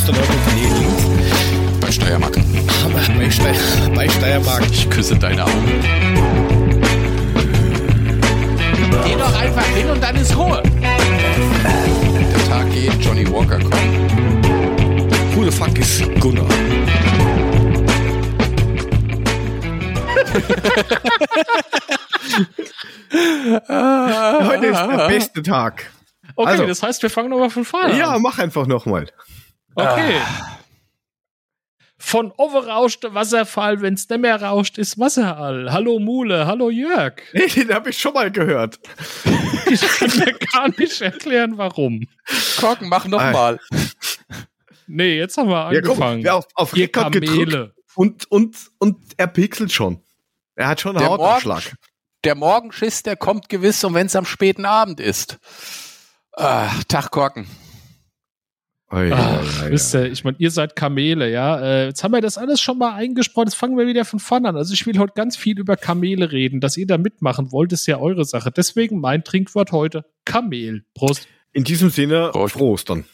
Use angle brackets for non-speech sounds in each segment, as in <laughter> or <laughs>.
Kloster Neuburg Bei Steiermark. bei, Ste bei Steiermark. Ich küsse deine Augen. Geh doch einfach hin und dann ist Ruhe. Der Tag geht, Johnny Walker kommt. Who the fuck is Gunnar? Heute ist der beste Tag. Okay, Also. das heißt, wir fangen nochmal von vorne Ja, an. mach einfach nochmal. Okay. Von overrauscht Wasserfall, wenn's nicht mehr rauscht, ist Wasserall. Hallo Mule, hallo Jörg. Nee, <laughs> den habe ich schon mal gehört. <laughs> Ich kann mir gar nicht erklären, warum. Korken, mach nochmal. <laughs> Nee, jetzt haben wir Ja, guck, angefangen. wer auf, auf Rekord gedrückt und, und, und er pixelt schon. Er hat schon einen Der Hautausschlag. Der Morgenschiss, der kommt gewiss, und wenn es am späten Abend ist. Ah, Tag Korken. Oi, Ach, oi, wisst ihr, ich meine, ihr seid Kamele, ja. Äh, jetzt haben wir das alles schon mal eingesprochen. Jetzt fangen wir wieder von vorne an. Also ich will heute ganz viel über Kamele reden. Dass ihr da mitmachen wollt, ist ja eure Sache. Deswegen mein Trinkwort heute Kamel. Prost. In diesem Sinne, Prost. froh Ostern.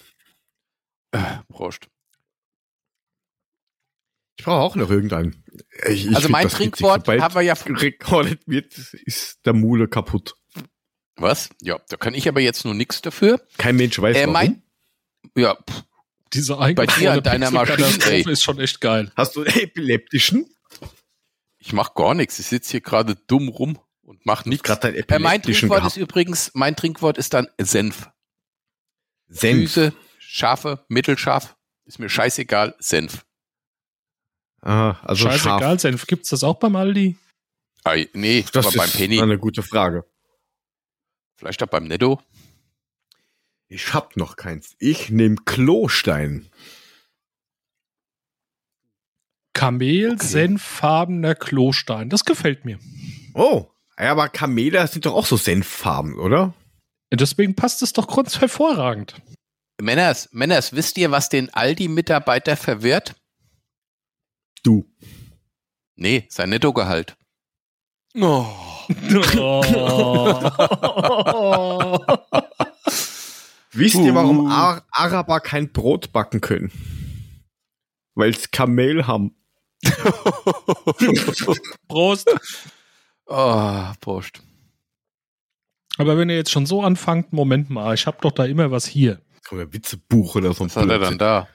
Äh, Prost. Ich brauche auch noch irgendeinen. Ich, ich Also mein. Trinkwort haben wir ja. <laughs> Rekordet wird, ist der Mule kaputt. Was? Ja, da kann ich aber jetzt nur nichts dafür. Kein Mensch weiß Äh, warum. mein, ja, pff, Diese Bei dir an deiner Maschine, ist schon echt geil. Hast du einen epileptischen? ich mach gar nichts. Ich sitze hier gerade dumm rum und mach nichts. Äh, mein Trinkwort gehabt. ist übrigens, mein Trinkwort ist dann Senf. Senf. Süße, scharfe, mittelscharf. Ist mir scheißegal, Senf. Ah, also Scheißegal, scharf. Senf. Gibt's das auch beim Aldi? Ei, nee, Das aber beim ist Penny. eine gute Frage. Vielleicht auch beim Netto. Ich hab noch keins. Ich nehme Klostein. Kamel, Okay. senffarbener Klostein. Das gefällt mir. Oh, ja, aber Kamele sind doch auch so Senffarben, oder? Deswegen passt es doch ganz hervorragend. Männers, Männers, wisst ihr, was den Aldi-Mitarbeiter verwirrt? Du. Nee, sein Nettogehalt. Oh. <laughs> <laughs> <laughs> Wisst ihr, warum. Ar Araber kein Brot backen können? Weil's Kamel haben. <laughs> Prost. oh, Prost. Aber wenn ihr jetzt schon so anfangt, Moment mal, ich habe doch da immer was hier. Oder Witzebuch oder so ein Was hat er dann da?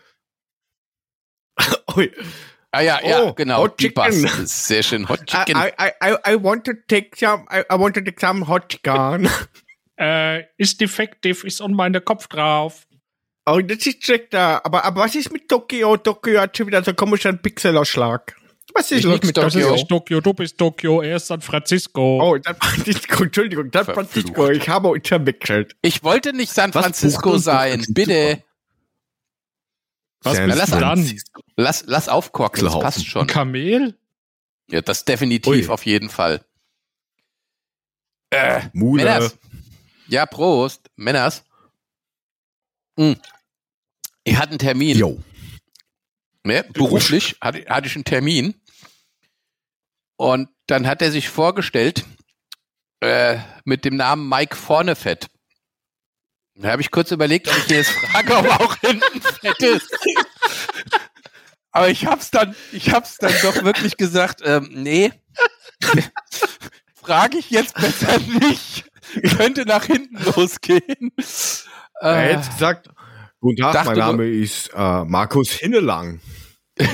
<laughs> Ui. Ah ja, ja, Oh, genau. Hot die Chicken. Sehr schön. Hot I, Chicken. I, I, I want to take some, I, I want to take some hot chicken. <laughs> Äh, ist defektiv, ist on meiner Kopf drauf. oh, das ist check da. Aber, aber was ist mit Tokio? Tokio hat schon wieder so komischen Pixelausschlag. Was ist Ich los mit Das Tokio. Tokio? ist Tokio, du bist Tokio, er ist San Francisco. Oh, San Francisco, <laughs> Entschuldigung, San. Francisco, ich habe uns verwechselt. Ich wollte nicht San Francisco sein. das? Bitte. Was San bist du dann? Lass, lass aufkorken. Das passt schon. Kamel? Ja, das definitiv Ui. auf jeden Fall. Äh, Mule. Männers. Ja, Prost. Männers. Hm. Ich hatte einen Termin. Jo. Ne, beruflich hatte, hatte ich einen Termin. Und dann hat er sich vorgestellt äh, mit dem Namen Mike Vornefett. Da habe ich kurz überlegt, ob ich ihn jetzt frage, ob auch hinten fett ist. Aber ich hab's dann, ich hab's dann doch wirklich gesagt, ähm, nee, <laughs> frage ich jetzt besser nicht. <laughs> Könnte nach hinten <laughs> losgehen. Er Äh, hat jetzt gesagt, guten Tag, mein Name ist äh, Markus Hinnelang. <laughs>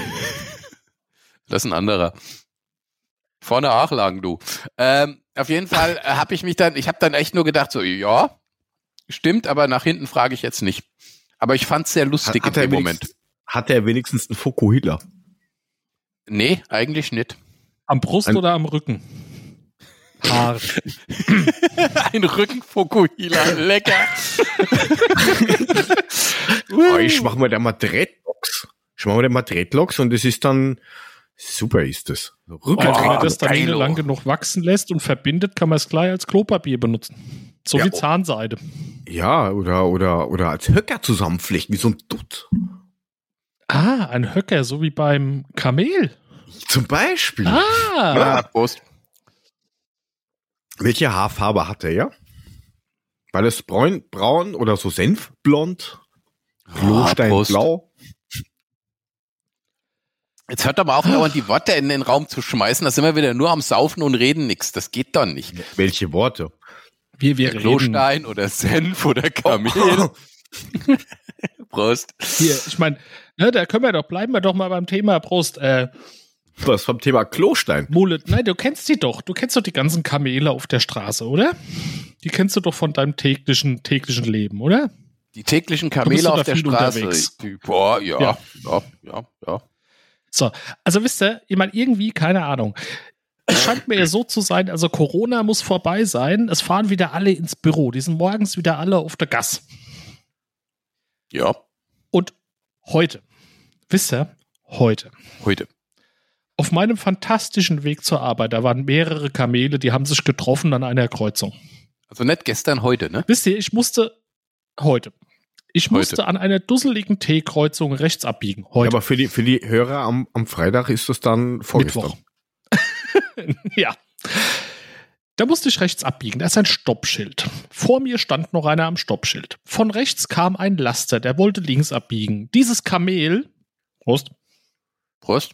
Das ist ein anderer. Vorne Achlagen, du. Ähm, auf jeden Fall äh, habe ich mich dann, ich habe dann echt nur gedacht, so, ja, stimmt, aber nach hinten frage ich jetzt nicht. Aber ich fand's sehr lustig in dem Moment. hat er wenigstens einen Fokuhila? Nee, eigentlich nicht. Am Brust Ein- oder am Rücken? Hart. <laughs> Ein Rückenfokuhila, lecker. Oh, <laughs> ich mach mal da mal Dreadlocks. Ich mach mal da mal Dreadlocks und es ist dann super ist das. Und wenn Boah, man das dann geilo. lang genug wachsen lässt und verbindet, kann man es gleich als Klopapier benutzen. So Ja, wie oh. Zahnseide. Ja, oder, oder, oder als Höcker zusammenflechten, wie so ein Dutt. Ah, ein Höcker, so wie beim Kamel. Zum Beispiel. Ah, Ja, Prost. Welche Haarfarbe hat er, ja? War das braun, braun oder so senfblond? Ah, Prost. Klosteinblau? Jetzt hört doch mal auf, dauernd die Worte in den Raum zu schmeißen. Da sind wir wieder nur am Saufen und reden nichts. Das geht doch nicht. Welche Worte? Wir, wir reden. Klostein oder Senf oder Kamel. <laughs> Prost. Hier, ich meine, ne, da können wir doch, bleiben wir doch mal beim Thema Prost. Äh, Was vom Thema Klostein? Mule, nein, du kennst die doch. Du kennst doch die ganzen Kamele auf der Straße, oder? Die kennst du doch von deinem täglichen, täglichen Leben, oder? Die täglichen Kamele auf der Straße. unterwegs. Die, boah, ja, Ja. ja, ja, ja, ja. So, also wisst ihr, ich meine, irgendwie, keine Ahnung. Es scheint mir ja so zu sein, also Corona muss vorbei sein. Es fahren wieder alle ins Büro. Die sind morgens wieder alle auf der Gas. Ja, Und heute, wisst ihr, heute, heute. Auf meinem fantastischen Weg zur Arbeit, da waren mehrere Kamele, die haben sich getroffen an einer Kreuzung. Also nicht gestern, heute, ne? Wisst ihr, ich musste heute. Ich Heute. musste an einer dusseligen T-Kreuzung rechts abbiegen. Ja, Heute. aber für die, für die Hörer am, am Freitag ist das dann vorgestern. Mittwoch. <laughs> ja. Da musste ich rechts abbiegen. Da ist ein Stoppschild. Vor mir stand noch einer am Stoppschild. Von rechts kam ein Laster, der wollte links abbiegen. Dieses Kamel, Prost, Prost.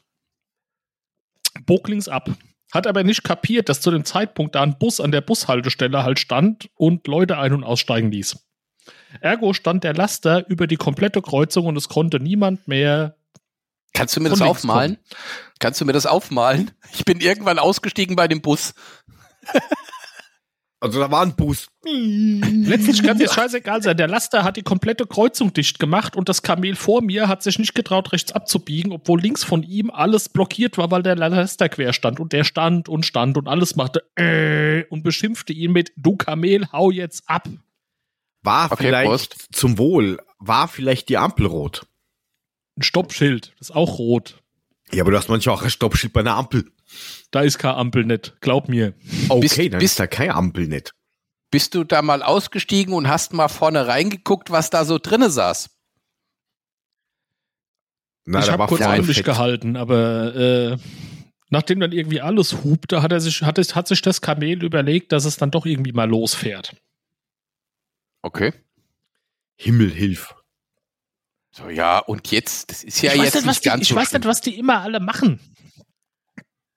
Bog links ab. Hat aber nicht kapiert, dass zu dem Zeitpunkt da ein Bus an der Bushaltestelle halt stand und Leute ein- und aussteigen ließ. Ergo stand der Laster über die komplette Kreuzung und es konnte niemand mehr. Kannst du mir das aufmalen? Kannst du mir das aufmalen? Ich bin irgendwann ausgestiegen bei dem Bus. <laughs> Also da war ein Boost. Letztlich kann es jetzt scheißegal sein. Der Laster hat die komplette Kreuzung dicht gemacht und das Kamel vor mir hat sich nicht getraut, rechts abzubiegen, obwohl links von ihm alles blockiert war, weil der Laster quer stand. Und der stand und stand und alles machte äh, und beschimpfte ihn mit Du Kamel, hau jetzt ab. War Okay, vielleicht Prost. zum Wohl, war vielleicht die Ampel rot. Ein Stoppschild, das ist auch rot. Ja, aber du hast manchmal auch ein Stoppschild bei einer Ampel. Da ist keine Ampel nicht, glaub mir. Okay, Bist- dann bist- ist da keine Ampel nicht. Bist du da mal ausgestiegen und hast mal vorne reingeguckt, was da so drinne saß? Na, ich habe kurz vorne an mich fett. gehalten, aber äh, nachdem dann irgendwie alles hupte, hat er sich, hat, es, hat sich das Kamel überlegt, dass es dann doch irgendwie mal losfährt. Okay. Himmel hilf. So, ja, und jetzt, das ist ja ich weiß jetzt nicht, was nicht die, ganz ich so weiß schlimm. nicht, was die immer alle machen.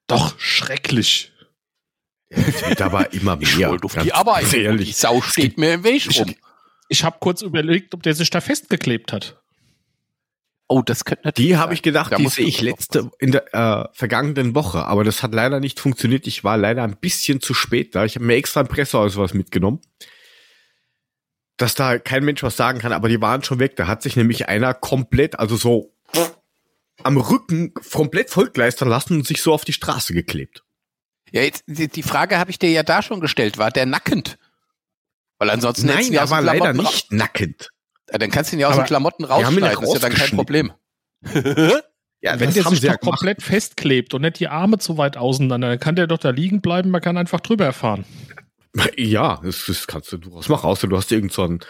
Doch, schrecklich. <laughs> Es wird aber immer Ich mehr. wollte auf die Arbeit. <laughs> Die Ehrlich. Sau steht mir im Weg Ich- rum. Ich habe kurz überlegt, ob der sich da festgeklebt hat. Oh, das könnte natürlich Die habe ich gedacht, Da die sehe ich letzte in der äh, vergangenen Woche, aber das hat leider nicht funktioniert. Ich war leider ein bisschen zu spät da. Ich habe mir extra ein Presseausweis mitgenommen, dass da kein Mensch was sagen kann, aber die waren schon weg. Da hat sich nämlich einer komplett, also so am Rücken komplett vollgleistern lassen und sich so auf die Straße geklebt. Ja, jetzt, die die Frage habe ich dir ja da schon gestellt. War der nackend? Weil ansonsten Nein, er den war leider nicht nackend. Ja, dann kannst du ihn ja aus Aber den Klamotten haben ihn ja rausschneiden. Das ist ja dann kein. Problem. <laughs> Ja, Wenn das der sich doch gemacht. komplett festklebt und nicht die Arme zu weit auseinander, dann kann der doch da liegen bleiben, man kann einfach drüber fahren. <laughs> Ja, das, das kannst du durchaus machen, außer du hast irgend so ein,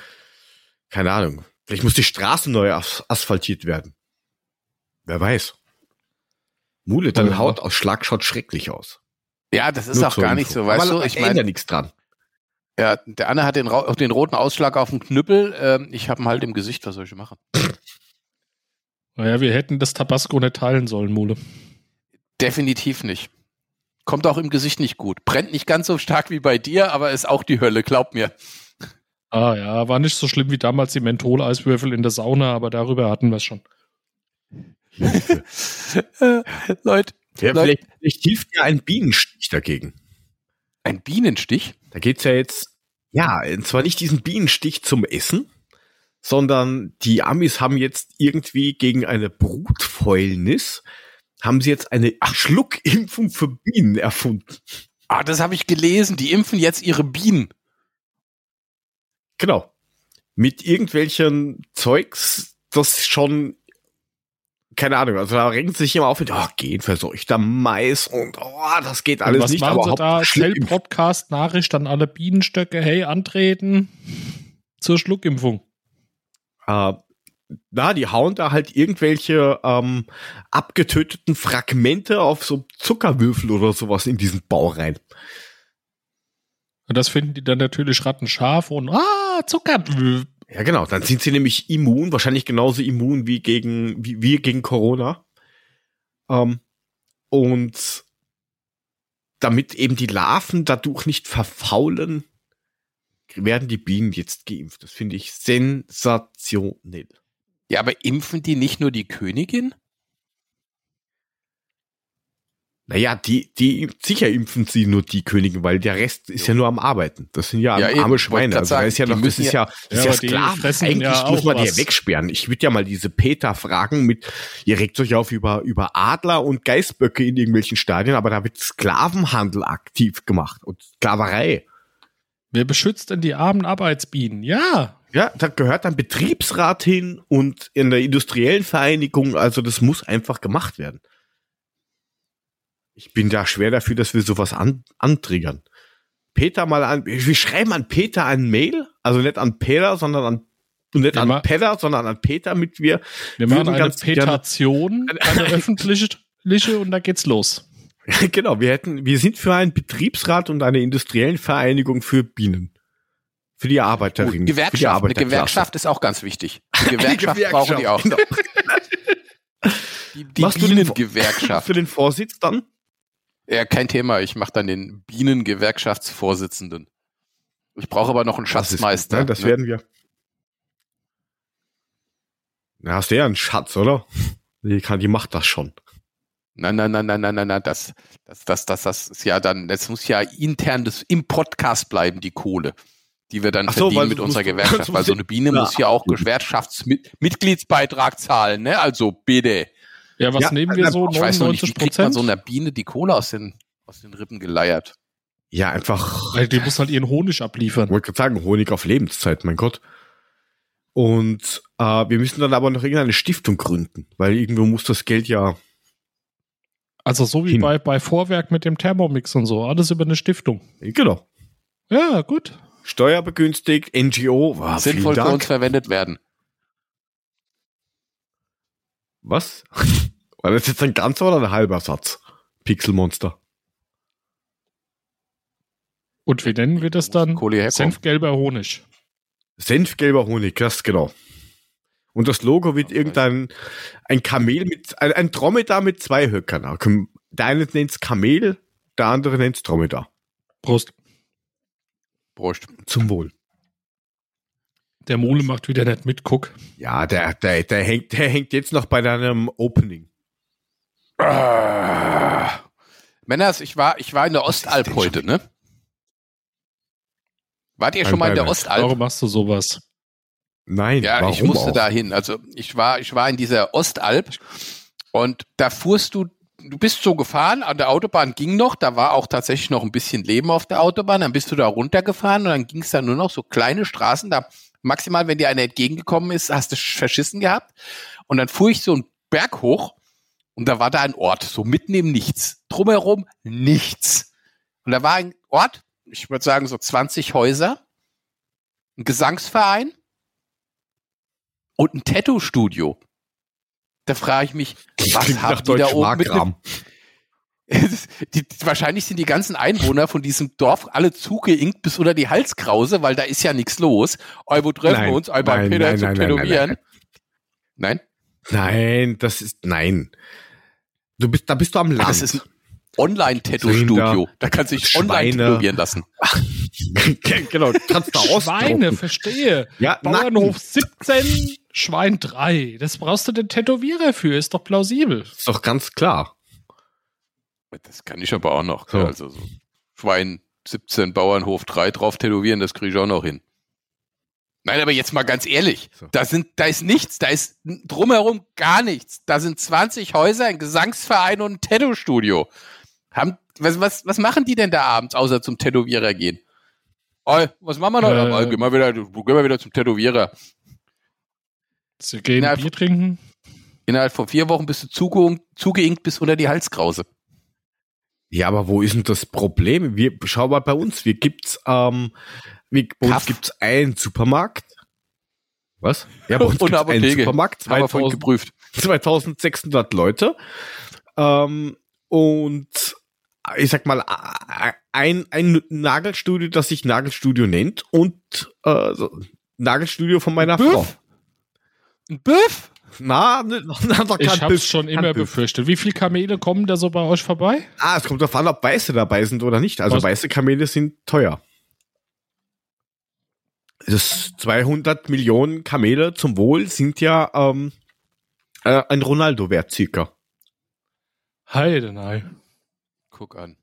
keine Ahnung, vielleicht muss die Straße neu as asphaltiert werden. Wer weiß. Mule, dein Ja. Hautausschlag schaut schrecklich aus. Ja, das ist Nur auch gar nicht Info. so, weißt Aber du? Ich meine, nichts dran. ja, der Anne hat den, den roten Ausschlag auf dem Knüppel. Ähm, ich habe ihn halt im Gesicht. Was soll ich machen? Naja, wir hätten das Tabasco nicht teilen sollen, Mule. Definitiv nicht. Kommt auch im Gesicht nicht gut. Brennt nicht ganz so stark wie bei dir, aber ist auch die Hölle, glaub mir. Ah ja, war nicht so schlimm wie damals die Menthol-Eiswürfel in der Sauna, aber darüber hatten wir es schon. <laughs> Leute, Ja, Leute. vielleicht, vielleicht hilft ja ein Bienenstich dagegen. ein Bienenstich? Da geht's ja jetzt, ja, und zwar nicht diesen Bienenstich zum Essen, sondern die Amis haben jetzt irgendwie gegen eine Brutfäulnis, haben sie jetzt eine Schluckimpfung für Bienen erfunden. Ah, das habe ich gelesen. Die impfen jetzt ihre Bienen. Genau. Mit irgendwelchen Zeugs, das schon, keine Ahnung, also da regen sie sich immer auf mit, oh, genverseuchter Mais und oh, das geht Und alles was nicht. machen sie Haupt- da? Zell-Podcast-Nachricht an alle Bienenstöcke, hey, antreten zur Schluckimpfung. äh, na, die hauen da halt irgendwelche ähm, abgetöteten Fragmente auf so Zuckerwürfel oder sowas in diesen Bau rein. Und das finden die dann natürlich rattenscharf und ah, Zucker. Ja, genau. Dann sind sie nämlich immun, wahrscheinlich genauso immun wie gegen wie wir gegen Corona. Ähm, und damit eben die Larven dadurch nicht verfaulen, werden die Bienen jetzt geimpft. Das finde ich sensationell. Ja, aber impfen die nicht nur die Königin? Naja, die, die, sicher impfen sie nur die Königin, weil der Rest ist ja nur am Arbeiten. Das sind ja, Ja, eben. arme Schweine. Also da sagen, ist ja die noch, das ist ja- ja, das Ja, ist ja die Sklaven. Eigentlich ja muss man die was. ja wegsperren. Ich würde ja mal diese Peter fragen mit, ihr regt euch auf über, über Adler und Geißböcke in irgendwelchen Stadien, aber da wird Sklavenhandel aktiv gemacht und Sklaverei. Wer beschützt denn die armen Arbeitsbienen? Ja. Ja, da gehört ein Betriebsrat hin und in der industriellen Vereinigung, also das muss einfach gemacht werden. Ich bin da schwer dafür, dass wir sowas an, antriggern. Peter mal an, wir schreiben an Peter ein Mail, also nicht an Peter, sondern an, nicht Ja, an Peter, sondern an Peter, mit wir, Wir machen eine gerne- Petation, <laughs> eine öffentliche, und da geht's los. <laughs> genau, wir hätten, wir sind für einen Betriebsrat und eine industriellen Vereinigung für Bienen. Für die Arbeiterinnen. Gut, für die Gewerkschaft. Eine. Gewerkschaft ist auch ganz wichtig. <laughs> Die Gewerkschaft, brauchen die auch. genau. <laughs> Die, die Machst Bienengewerkschaft. Für den Vorsitz dann? Ja, kein Thema. Ich mache dann den Bienengewerkschaftsvorsitzenden. Ich brauche aber noch einen Das ist- Schatzmeister. Ja, das ne? werden wir. Na, hast du ja einen Schatz, oder? Die, kann, die macht das schon. Nein, nein, nein, nein, nein, nein, nein, das, das, das, das, das ist ja dann, das muss ja intern das, im Podcast bleiben, die Kohle, die wir dann Ach so, verdienen weil mit unserer musst- Gewerkschaft, <laughs> weil so eine Biene Ja, muss ja auch Gewerkschaftsmitgliedsbeitrag zahlen, ne? Also bitte. Ja, was Ja, nehmen wir na, so? Ich weiß noch nicht, wie 99 kriegt man Prozent? so einer Biene die Kohle aus den, aus den Rippen geleiert? Ja, einfach, Weil die muss halt ihren Honig abliefern. ich wollte gerade sagen, Honig auf Lebenszeit, mein Gott. Und äh, wir müssen dann aber noch irgendeine Stiftung gründen, weil irgendwo muss das Geld ja. Also so wie Hin. bei, bei Vorwerk mit dem Thermomix und so. Alles über eine Stiftung. Genau. Ja, gut. Steuerbegünstigt, NGO, war Sinnvoll für uns verwendet werden. Was? <laughs> War das jetzt ein ganzer oder ein halber Satz? Pixelmonster. Und wie nennen wir das dann? Senfgelber Honig. Senfgelber Honig, das genau. Und das Logo wird irgendein ein Kamel mit, ein, ein Dromedar mit zwei Höckern. Der eine nennt's Kamel, der andere nennt's Dromedar. Prost. Prost. Zum Wohl. Der Mole macht wieder nicht mit, guck. Ja, der, der, der hängt, der hängt jetzt noch bei deinem Opening. Ah. Männers, ich war, ich war in der Ostalb heute, ne? Wart ihr schon mal in der. Ostalb? Warum machst du sowas? Nein, Ja, warum ich musste auch? da hin. Also ich war, ich war in dieser Ostalb und da fuhrst du, du bist so gefahren, an der Autobahn ging noch, da war auch tatsächlich noch ein bisschen Leben auf der Autobahn, dann bist du da runtergefahren und dann ging es da nur noch so kleine Straßen, da maximal, wenn dir einer entgegengekommen ist, hast du verschissen gehabt. Und dann fuhr ich so einen Berg hoch und da war da ein Ort, so mitten im Nichts. Drumherum nichts. Und da war ein Ort, ich würde sagen so 20 Häuser, ein Gesangsverein und ein Tattoo-Studio. Da frage ich mich, was haben die da oben mit Deutsch-Mark-Rahmen. <laughs> die, wahrscheinlich sind die ganzen Einwohner von diesem Dorf alle zugeinkt bis unter die Halskrause, weil da ist ja nichts los. Wo treffen Nein, wir uns? Beim nein, Peter nein, zum nein, nein, nein, Tätowieren. Nein, Nein, das ist, nein. Du bist, da bist du am Land. das ist Online-Tattoo-Studio. Da kannst du dich online tätowieren lassen. <laughs> genau, du kannst da Schweine, verstehe. Ja, Bauernhof 17, Schwein 3. Das brauchst du den Tätowierer für, ist doch plausibel. Ist doch ganz klar. Das kann ich aber auch noch. So. Also so Schwein 17, Bauernhof 3 drauf tätowieren, das kriege ich auch noch hin. Nein, aber jetzt mal ganz ehrlich, So. da sind, da ist nichts, da ist drumherum gar nichts. Da sind 20 Häuser, ein Gesangsverein und ein Tattoo-Studio. Haben, was, was, was machen die denn da abends, außer zum Tätowierer gehen? Oi, was machen wir noch? Äh, Ja, gehen wir wieder, gehen wir wieder zum Tätowierer. Sie gehen Na, Bier trinken. Innerhalb von vier Wochen bist du zuge zugeinkt bis unter die Halskrause. Ja, aber wo ist denn das Problem? Wir, schau mal bei uns, wir gibt's, ähm, wir, bei uns Kaff. gibt's einen Supermarkt. Was? Ja, bei uns <laughs> gibt's eine einen Apotheke. Supermarkt, Haben wir vorhin 2000, geprüft. <laughs> 2600 Leute. Ähm, und ich sag mal, ein, ein Nagelstudio, das sich Nagelstudio nennt und äh, so, Nagelstudio von meiner Büff? Frau. Ein Büff? Na, ne, <laughs> na da Ich kann hab's bis- schon immer bis. befürchtet. Wie viele Kamele kommen da so bei euch vorbei? Ah, es kommt darauf an, ob Weiße dabei sind oder nicht. Also Was? weiße Kamele sind teuer. Das 200 Millionen Kamele zum Wohl sind ja ähm, äh, ein Ronaldo-Wert circa. Heide, nein. Guck an.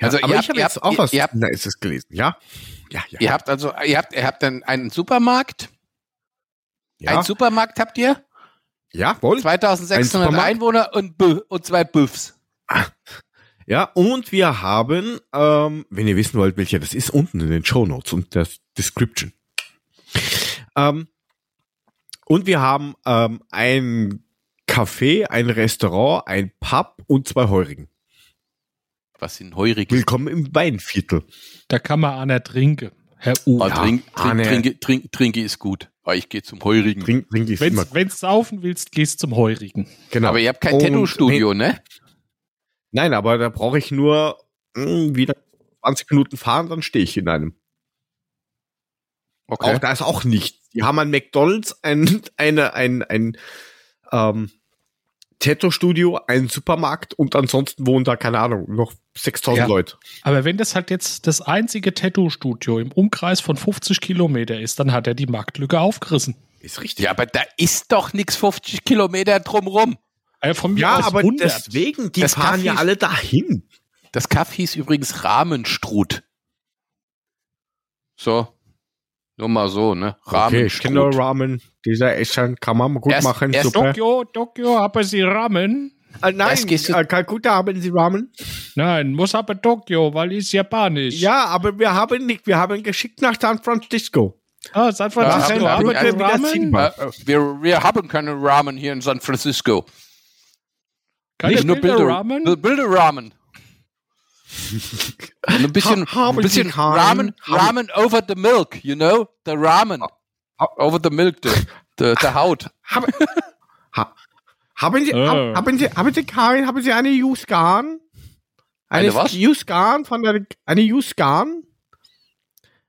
Ja, Also aber ihr ich habe jetzt habt- auch was ihr habt- Nices gelesen. Ja, ja, ja. Ihr habt also, ihr habt, ihr habt dann einen Supermarkt. ja. Einen Supermarkt habt ihr? Jawohl. 2600 Supermarkt? Einwohner und, und zwei Büffs. <laughs> Ja, und wir haben, ähm, wenn ihr wissen wollt, welcher das ist, unten in den Show Notes und der Description. Ähm, und wir haben ähm, ein Café, ein Restaurant, ein Pub und zwei Heurigen. Was sind heurige? Willkommen im Weinviertel. Da kann man einer trinken. Herr U. Oh, Ja, trink, ah, trink, ne. trinke, trink, trinke ist gut. Aber ich gehe zum heurigen. Trink, trink ist immer. Wenn's, wenn's saufen willst, gehst zum Heurigen. Genau. Aber ihr habt kein Tattoo-Studio, ne? Nein, aber da brauche ich nur mh, wieder 20 Minuten fahren, dann stehe ich in einem. Okay. Auch da ist auch nichts. Die haben ein McDonalds, ein, eine, ein, ein ähm, Tattoo-Studio, einen Supermarkt und ansonsten wohnen da, keine Ahnung, noch 6000 Ja. Leute. Aber wenn das halt jetzt das einzige Tattoo-Studio im Umkreis von 50 Kilometer ist, dann hat er die Marktlücke aufgerissen. Ist richtig. Ja, aber da ist doch nix 50 Kilometer drumrum. Äh, von mir Ja, aus aber 100. deswegen, die Das fahren ja Kaffee- alle dahin. Das Kaff hieß übrigens Rahmenstrut. So. Nur mal so, ne? Okay, ich kenne Rahmenstrut. Ramen. Dieser Essen kann man gut Erst- machen. erst super. Tokio, Tokio, haben Sie Ramen? Äh, nein, äh, Kalkutta haben Sie Ramen. Nein, muss aber Tokio, weil ist japanisch. Ja, aber wir haben nicht, wir haben geschickt nach San Francisco. Ah, San Francisco, ja, haben wir ja, kein ja, Ramen? ja, Äh, wir, wir haben keine Ramen hier in San Francisco. Keine Nicht nur Bilder Bilder Ramen? Und ein bisschen, Ha- ein bisschen? Ramen, Ramen over the milk, you know? The Ramen. Over the milk, the, the, the Haut. Haben, ha, haben Sie, hab, haben Sie, haben Sie kein, haben Sie eine Uscan? Eine was? Uscan von der, eine Uscan?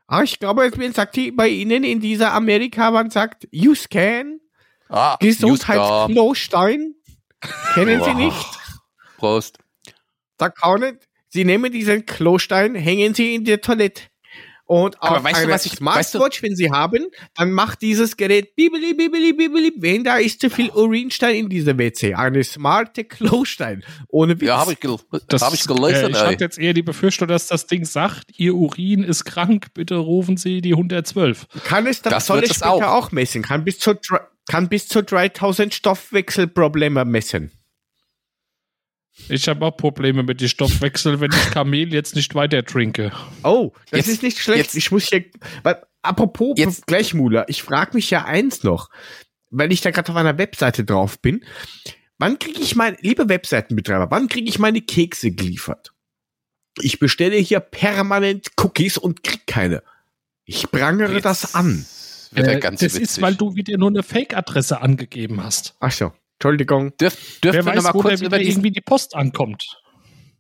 Ah, ich glaube, es sagt die bei Ihnen in dieser Amerika, man sagt Uscan, Ah, Gesundheitsklostein. Kennen Sie nicht? Prost. Da kann Sie nehmen diesen Klostein, hängen Sie in die Toilette. Und Aber auf weißt du, einer was ich- Smartwatch, wenn Sie haben, dann macht dieses Gerät bibeli, bibeli, bibeli, wenn da ist zu viel Urinstein in dieser WC. Eine smarte Klostein. Ohne Witz. Ja, habe ich, gel Das, hab ich gelesen. äh, ich hatte jetzt eher die Befürchtung, dass das Ding sagt, Ihr Urin ist krank, bitte rufen Sie die 112. kann es dann Das soll es später auch. auch. messen. Kann bis zu, kann bis zu 3000 Stoffwechselprobleme messen. Ich habe auch Probleme mit dem Stoffwechsel, wenn ich Kamel jetzt nicht weiter trinke. Oh, das Jetzt- ist nicht schlecht. jetzt- ich muss hier, weil, apropos Jetzt- Gleichmuler, ich frage mich ja eins noch, weil ich da gerade auf einer Webseite drauf bin. Wann kriege ich meine, liebe Webseitenbetreiber, wann kriege ich meine Kekse geliefert? Ich bestelle hier permanent Cookies und krieg keine. Ich prangere das an. Äh, ganz das witzig. ist, weil du wieder nur eine Fake-Adresse angegeben hast. Ach so, Entschuldigung. Dürf, dürfen Wer wir weiß, noch mal wo da kurz über diesen, irgendwie die Post ankommt.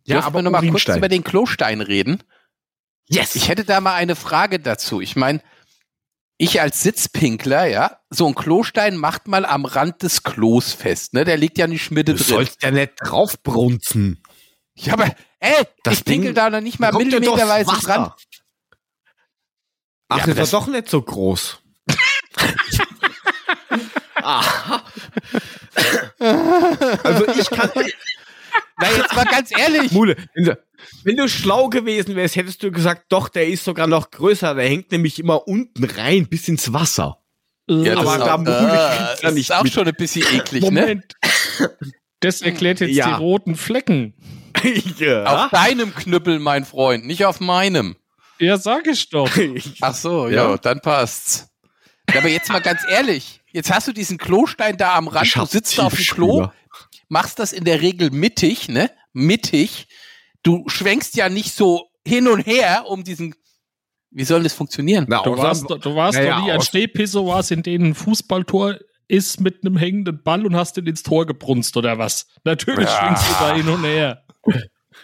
Ja, dürfen aber wir noch mal kurz über den Klostein reden? Yes! Ich hätte da mal eine Frage dazu. Ich meine, ich als Sitzpinkler, ja, so ein Klostein macht mal am Rand des Klos fest, ne? Der liegt ja nicht du drin. sollst ja nicht draufbrunzen. Ja, aber, ey, Das ich pinkel Ding da noch nicht mal millimeterweise dran. Ach, Ja, das das- war doch nicht so groß. <laughs> Aha. <laughs> also ich kann, Na, jetzt mal ganz ehrlich. Mule, wenn du, schlau gewesen wärst, hättest du gesagt, doch, der ist sogar noch größer, der hängt nämlich immer unten rein, bis ins Wasser. Ja, Aber das da auch, äh, ist auch mit. schon ein bisschen eklig, ne? Moment. Das erklärt jetzt Ja. die roten Flecken. <laughs> ja. Auf deinem Knüppel, mein Freund, nicht auf meinem. Ja, sag ich doch. <laughs> Ach so, ja, Ja. dann passt's. Aber jetzt mal ganz ehrlich, jetzt hast du diesen Klostein da am Rand, du sitzt da auf dem Klo, machst das in der Regel mittig, ne? Mittig. Du schwenkst ja nicht so hin und her, um diesen. Wie soll das funktionieren? Na, Du warst, doch- du warst Naja, doch nie aus- Stehpissoirs, in denen ein Fußballtor ist mit einem hängenden Ball und hast den ins Tor gebrunst oder was? Natürlich Ja. schwingst du da hin und her.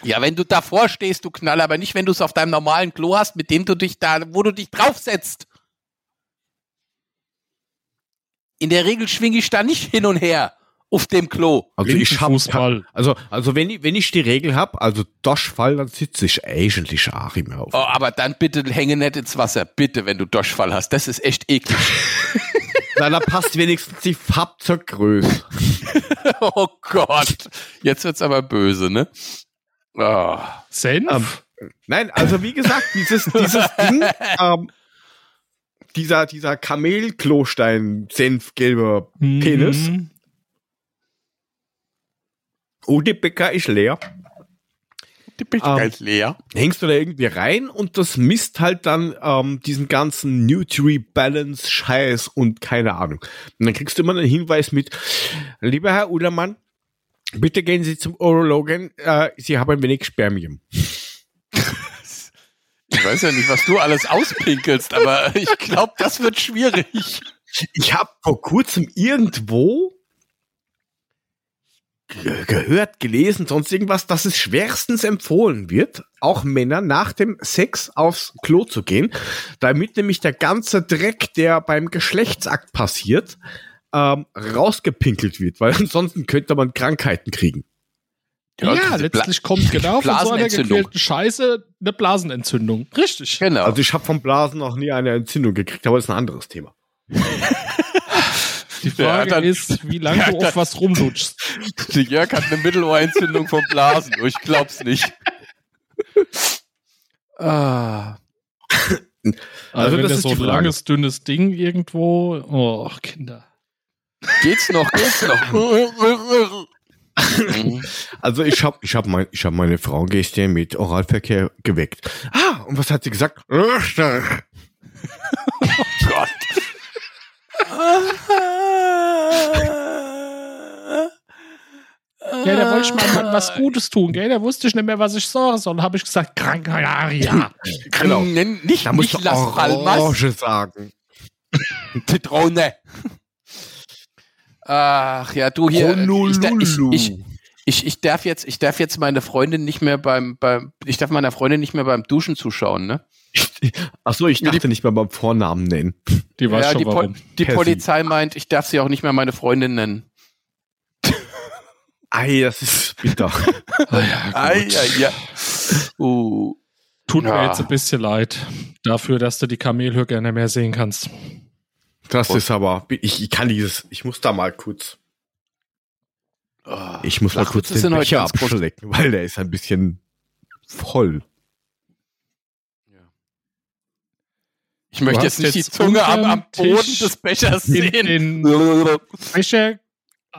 Ja, wenn du davor stehst, du Knall, aber nicht, wenn du es auf deinem normalen Klo hast, mit dem du dich da, wo du dich draufsetzt. In der Regel schwinge ich da nicht hin und her auf dem Klo. Also ich hab, also, also wenn ich, wenn ich die Regel hab, also Doschfall, dann sitze ich eigentlich auch immer auf. Oh, aber dann bitte hänge nicht ins Wasser, bitte, wenn du Durchfall hast. Das ist echt eklig. <laughs> Na, da passt wenigstens die Farbe zur Größe. <laughs> oh Gott. Jetzt wird's aber böse, ne? Oh. Senf? Ähm, Nein, also wie gesagt, dieses, dieses Ding, <laughs> ähm, dieser, dieser Kamelklostein, senfgelber Penis, Mhm. oh, die Bäcker ist leer. Die ich Ähm, ganz leer. hängst du da irgendwie rein und das misst halt dann ähm, diesen ganzen Nutri-Balance-Scheiß und keine Ahnung. Und dann kriegst du immer einen Hinweis mit, lieber Herr Udermann, bitte gehen Sie zum Urologen, äh, Sie haben ein wenig Spermium. Ich weiß ja nicht, was du alles auspinkelst, aber ich glaube, das wird schwierig. Ich habe vor kurzem irgendwo ge- gehört, gelesen, sonst irgendwas, dass es schwerstens empfohlen wird, auch Männern nach dem Sex aufs Klo zu gehen, damit nämlich der ganze Dreck, der beim Geschlechtsakt passiert, ähm, rausgepinkelt wird, weil <laughs> ansonsten könnte man Krankheiten kriegen. Ja, diese letztlich kommt genau von so einer gequälten Scheiße eine Blasenentzündung. Richtig. Genau. Also ich habe vom Blasen noch nie eine Entzündung gekriegt, aber das ist ein anderes Thema. Die Frage Ja, dann- ist, wie lange Ja, du auf was rumlutschst. Der Jörg hat eine Mittelohrentzündung vom Blasen. Ich glaub's nicht. Ah. Also, Also wenn das das ist so die ein Frage. langes, dünnes Ding irgendwo. Oh, Kinder. Geht's noch? Geht's noch? <laughs> Mhm. <laughs> Also ich habe ich hab mein, ich hab meine Frau gestern mit Oralverkehr geweckt. Ah, und was hat sie gesagt? <laughs> Gott. Ja, da wollte ich mal mal <laughs> was Gutes tun, gell? Da wusste ich nicht mehr, was ich sagen soll. habe ich gesagt, Krankheitsjahr. Genau. Nenn- Nicht, Da musst nicht du Orange sagen. Zitrone. Ach ja, du hier. Ich, ich, ich, ich, ich darf jetzt, ich darf jetzt meine Freundin nicht mehr beim, beim, ich darf meiner Freundin nicht mehr beim Duschen zuschauen, ne? <laughs> Ach so, ich dachte nicht mal beim Vornamen nennen. <laughs> Die weiß ja, schon die, Po- warum. die Percy. Polizei meint, ich darf sie auch nicht mehr meine Freundin nennen. <laughs> Ei, das ist bitter. Ah, ja. Ei, ja, ja. Uh. Tut mir Ja. jetzt ein bisschen leid dafür, dass du die Kamelhör gerne mehr sehen kannst. Das ist aber, ich, ich kann dieses, ich muss da mal kurz, Oh. ich muss mal kurz den Becher abschlecken, weil der ist ein bisschen voll. Ich möchte jetzt nicht die jetzt Zunge am, am Boden Tisch des Bechers In sehen. den Becher.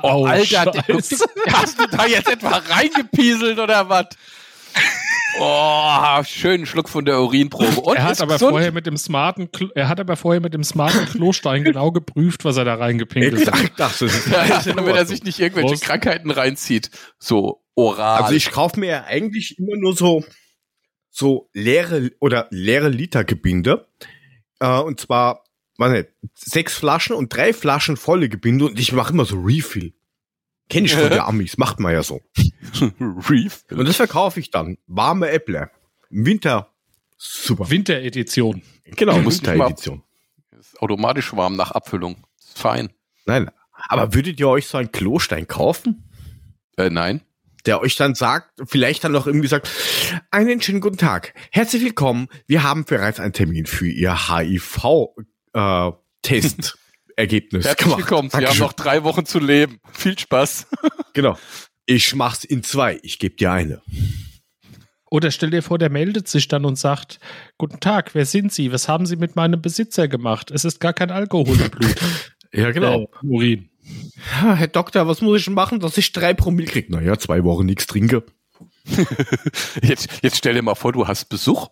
Oh, Alter, Scheiße. <laughs> hast du da jetzt etwa reingepieselt oder was? Oh, schönen Schluck von der Urinprobe. Und er hat aber gesund. vorher mit dem smarten, Klo- er hat aber vorher mit dem smarten Klostein genau geprüft, was er da reingepinkelt hat. Exakt das ist, ja, das ist in damit er sich nicht irgendwelche Prost. Krankheiten reinzieht. So oral. Also ich kaufe mir ja eigentlich immer nur so so leere oder leere Litergebinde. Äh, und zwar, weiß nicht, sechs Flaschen und drei Flaschen volle Gebinde und ich mache immer so Refill. Kenne ich von <laughs> der Amis, macht man ja so. <laughs> Reef. Und das verkaufe ich dann. Warme Äpple. Im Winter super. Winteredition. Genau, Winteredition. Automatisch warm nach Abfüllung. Ist fein. Nein, aber würdet ihr euch so einen Klostein kaufen? Äh, nein. der euch dann sagt, vielleicht dann noch irgendwie sagt, einen schönen guten Tag, herzlich willkommen, wir haben bereits einen Termin für Ihr <laughs> HIV-Test-Ergebnis Herzlich willkommen. Sie haben noch drei Wochen zu leben. <laughs> Viel Spaß. Genau. Ich mach's in zwei, ich gebe dir eine. Oder stell dir vor, der meldet sich dann und sagt, guten Tag, wer sind Sie? Was haben Sie mit meinem Besitzer gemacht? Es ist gar kein Alkohol im Blut. <laughs> Ja, Äh, Urin. Ja, Herr Doktor, was muss ich machen, dass ich drei Promille krieg? Naja, zwei Wochen nichts trinke. <laughs> Jetzt, jetzt stell dir mal vor, du hast Besuch.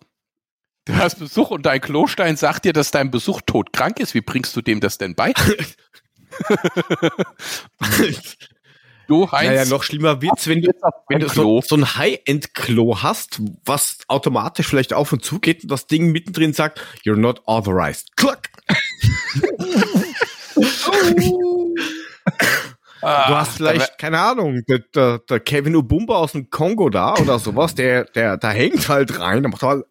Du hast Besuch und dein Klostein sagt dir, dass dein Besuch todkrank ist. Wie bringst du dem das denn bei? <laughs> Du, Heinz, Naja, noch schlimmer wird's, wenn du, wenn du Klo. so, so ein High-End-Klo hast, was automatisch vielleicht auf und zu geht und das Ding mittendrin sagt, you're not authorized. Klack! <laughs> Ah, Du hast vielleicht, keine Ahnung, der, der, der Kevin Ubumba aus dem Kongo da oder sowas, der, der, da hängt halt rein, der macht halt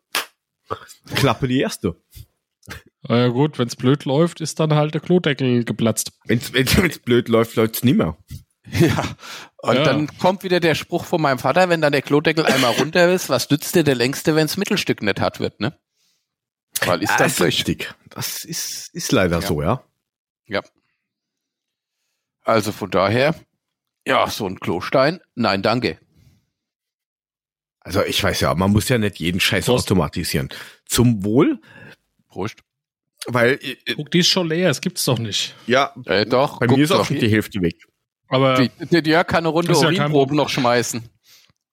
Klappe die erste. Na ja gut, wenn's blöd läuft, ist dann halt der Klodeckel geplatzt. Wenn's, wenn's, wenn's blöd läuft, läuft's nimmer. Ja. Und Ja. dann kommt wieder der Spruch von meinem Vater, wenn dann der Klodeckel einmal runter ist, was nützt dir der längste, wenns Mittelstück nicht hart wird, ne? Weil ist Ja, ist durch. richtig. Das ist, ist leider Ja. so, ja. Also von daher, ja, so ein Klostein, nein, danke. Also ich weiß ja, man muss ja nicht jeden Scheiß Prost. automatisieren. Zum Wohl, Prost. weil, äh, Guck, die ist schon leer, das gibt's doch nicht. ja, Äh, doch, bei guck mir ist auch doch schon hier. die Hälfte weg. Aber, Die, der Jörg kann eine Runde Ist ja kein Urinproben Problem. noch schmeißen.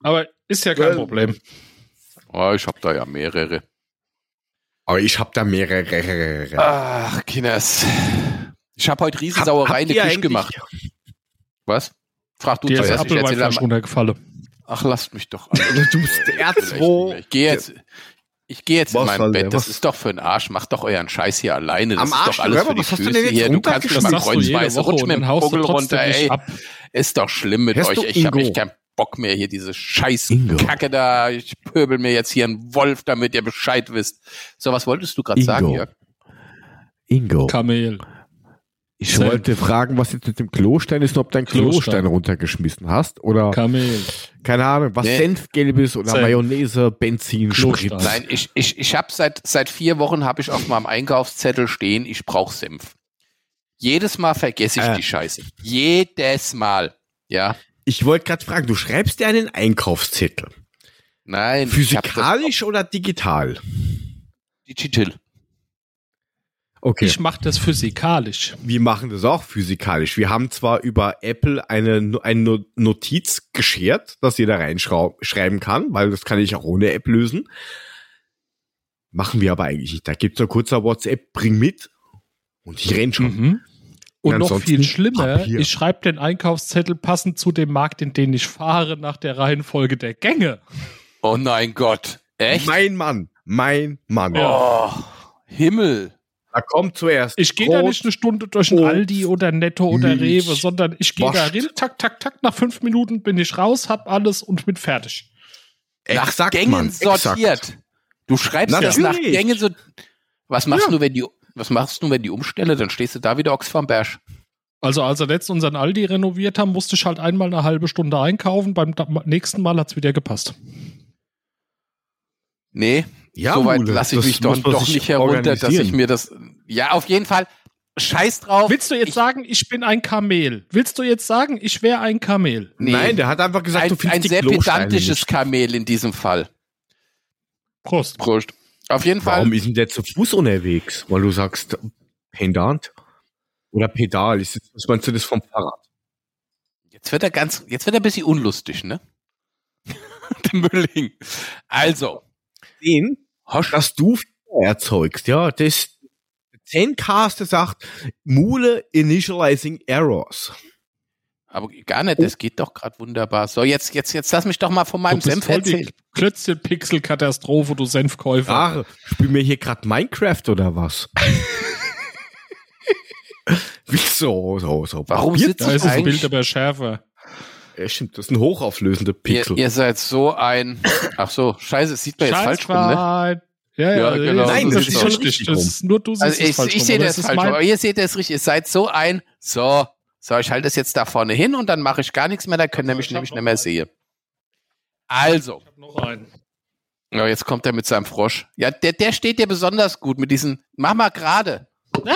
aber ist ja kein Well- Problem. Oh, ich hab da ja mehrere. Aber ich habe da mehrere. Ach, Kinders. Ich habe heute Riesensauerei in Habt der Küche gemacht. Was? Frag du zuerst. Ich erzähl Apfelweinflasch einmal- runtergefallen. Ach, lasst mich doch an. <laughs> Du bist Erzwo. Ich gehe jetzt, ich gehe jetzt in mein der? Bett. Das Was? ist doch für den Arsch. Macht doch euren Scheiß hier alleine. Das Am ist Arsch, doch alles Römer, für die was hast du Füße denn jetzt hier. Du kannst Das mal du kreuzweise Woche rutschen mit dem du Vogel runter. Ey, ist doch schlimm mit Hörst euch. du, Ich habe echt keinen Bock mehr hier, diese scheiß Ingo. Kacke da. Ich pöbel mir jetzt hier einen Wolf, damit ihr Bescheid wisst. So, was wolltest du gerade sagen, Jörg? Ingo, Kamel. Ich Senf. wollte fragen, was jetzt mit dem Klostein ist und ob dein Klostein. Klostein runtergeschmissen hast oder Kamel. keine Ahnung, was Nee. Senfgelbes oder Senf. Mayonnaise, Benzin, Klostein. Sprit. Nein, ich, ich, ich habe seit, seit vier Wochen habe ich auf meinem Einkaufszettel stehen, ich brauche Senf. Jedes Mal vergesse ich Äh. die Scheiße. Jedes Mal. Ja. Ich wollte gerade fragen, du schreibst dir einen Einkaufszettel. Nein. Physikalisch oder digital? Digital. Okay. Ich mache das physikalisch. wir machen das auch physikalisch. Wir haben zwar über Apple eine, eine Notiz geschert, dass jeder reinschreiben kann, weil das kann ich auch ohne App lösen. Machen wir aber eigentlich nicht. Da gibt's nur kurzer WhatsApp, bring mit. Und ich renn schon. Mhm. Und Ja, noch viel schlimmer, Papier. ich schreibe den Einkaufszettel passend zu dem Markt, in den ich fahre, nach der Reihenfolge der Gänge. Oh nein Gott. Echt? Mein Mann, mein Mann. Oh, Himmel. Da kommt zuerst. Ich gehe da nicht eine Stunde durch ein Aldi oder Netto oder Milch, Rewe, sondern ich gehe da rein, tak, tak, tak, nach fünf Minuten bin ich raus, hab alles und bin fertig. Nach Exakt, Gängen Mann, exakt. sortiert. Du schreibst das nach. Gängen so. Was machst Ja. du, wenn die, was machst du, wenn die umstelle? Dann stehst du da wieder Ochs vom Berg. Also als wir letztens unseren Aldi renoviert haben, musste ich halt einmal eine halbe Stunde einkaufen, beim nächsten Mal hat's wieder gepasst. Nee, Ja, so weit Mule, lasse ich mich doch, doch nicht herunter, dass ich mir das. Ja, auf jeden Fall. Scheiß drauf. Willst du jetzt Ich- sagen, ich bin ein Kamel? Willst du jetzt sagen, ich wäre ein Kamel? Nee. Nein, der hat einfach gesagt, du ein, findest ein die sehr pedantisches. Kamel in diesem Fall. Prost. Prost. Auf jeden Fall. Warum ist denn der zu Fuß unterwegs? Weil du sagst, Pendant? Oder Pedal? Ist das, was meinst du das vom Fahrrad? Jetzt wird er ganz, jetzt wird er ein bisschen unlustig, ne? <laughs> Der Mülling. Also, Den, Hosch, dass du Fehler erzeugst, ja, das, Zencaster sagt, Mule Initializing Errors. aber gar nicht, das geht doch gerade wunderbar. So, jetzt, jetzt, jetzt lass mich doch mal von meinem Du bist Senf voll die erzählen. Klötzchen-Pixel-Katastrophe, du Senfkäufer. Ach, spielen wir hier gerade Minecraft oder was? <laughs> Wieso? So, so. Warum sitzt Da ist das eigentlich- Bild aber schärfer. Ja, stimmt, das sind hochauflösende Ihr, Pixel. ihr seid so ein, ach so, scheiße, das sieht man jetzt falsch rum, ne? Ja, ja, Ja, genau. Das Nein, ist das ist schon schon richtig. richtig Das rum. ist nur du siehst Also ich, falsch ich sehe aber das ist falsch, aber ihr seht das richtig. Ihr seid so ein, so, so, ich halte das jetzt da vorne hin und dann mache ich gar nichts mehr, da ihr Ich hab nämlich noch nicht mehr einen. sehen. Also, Ich hab noch einen. ja, jetzt kommt er mit seinem Frosch. Ja, der, der steht dir besonders gut mit diesen, mach mal gerade. Dein,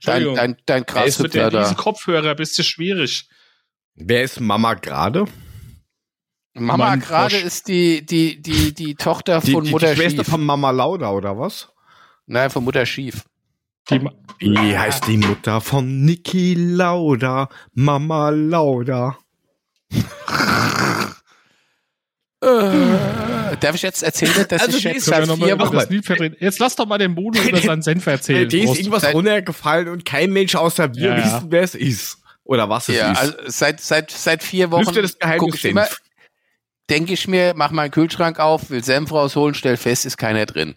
Entschuldigung. dein, dein Er ist mit diesen da. Kopfhörer ein bisschen schwierig. Wer ist Mama gerade? Mama gerade ist die, die, die, die Tochter Die, von die, Mutter die Schwester Schief. von Mama Lauda oder was? Nein, von Mutter Schief. Die, ma- Wie heißt die Mutter von Niki Lauda? Mama Lauda. Äh, darf ich jetzt erzählen, dass Also ich die jetzt seit vier über Wochen. Jetzt lass doch mal den Bruno <laughs> über seinen Senf erzählen. Die ist irgendwas runtergefallen und kein Mensch außer wir Ja, ja. wissen, wer es ist. Oder was es Ja, ist. also seit, seit, seit vier Wochen Lüfte das Geheimnis guck ich immer, Senf. denke ich mir, mach meinen Kühlschrank auf, will Senf rausholen, stell fest, ist keiner drin.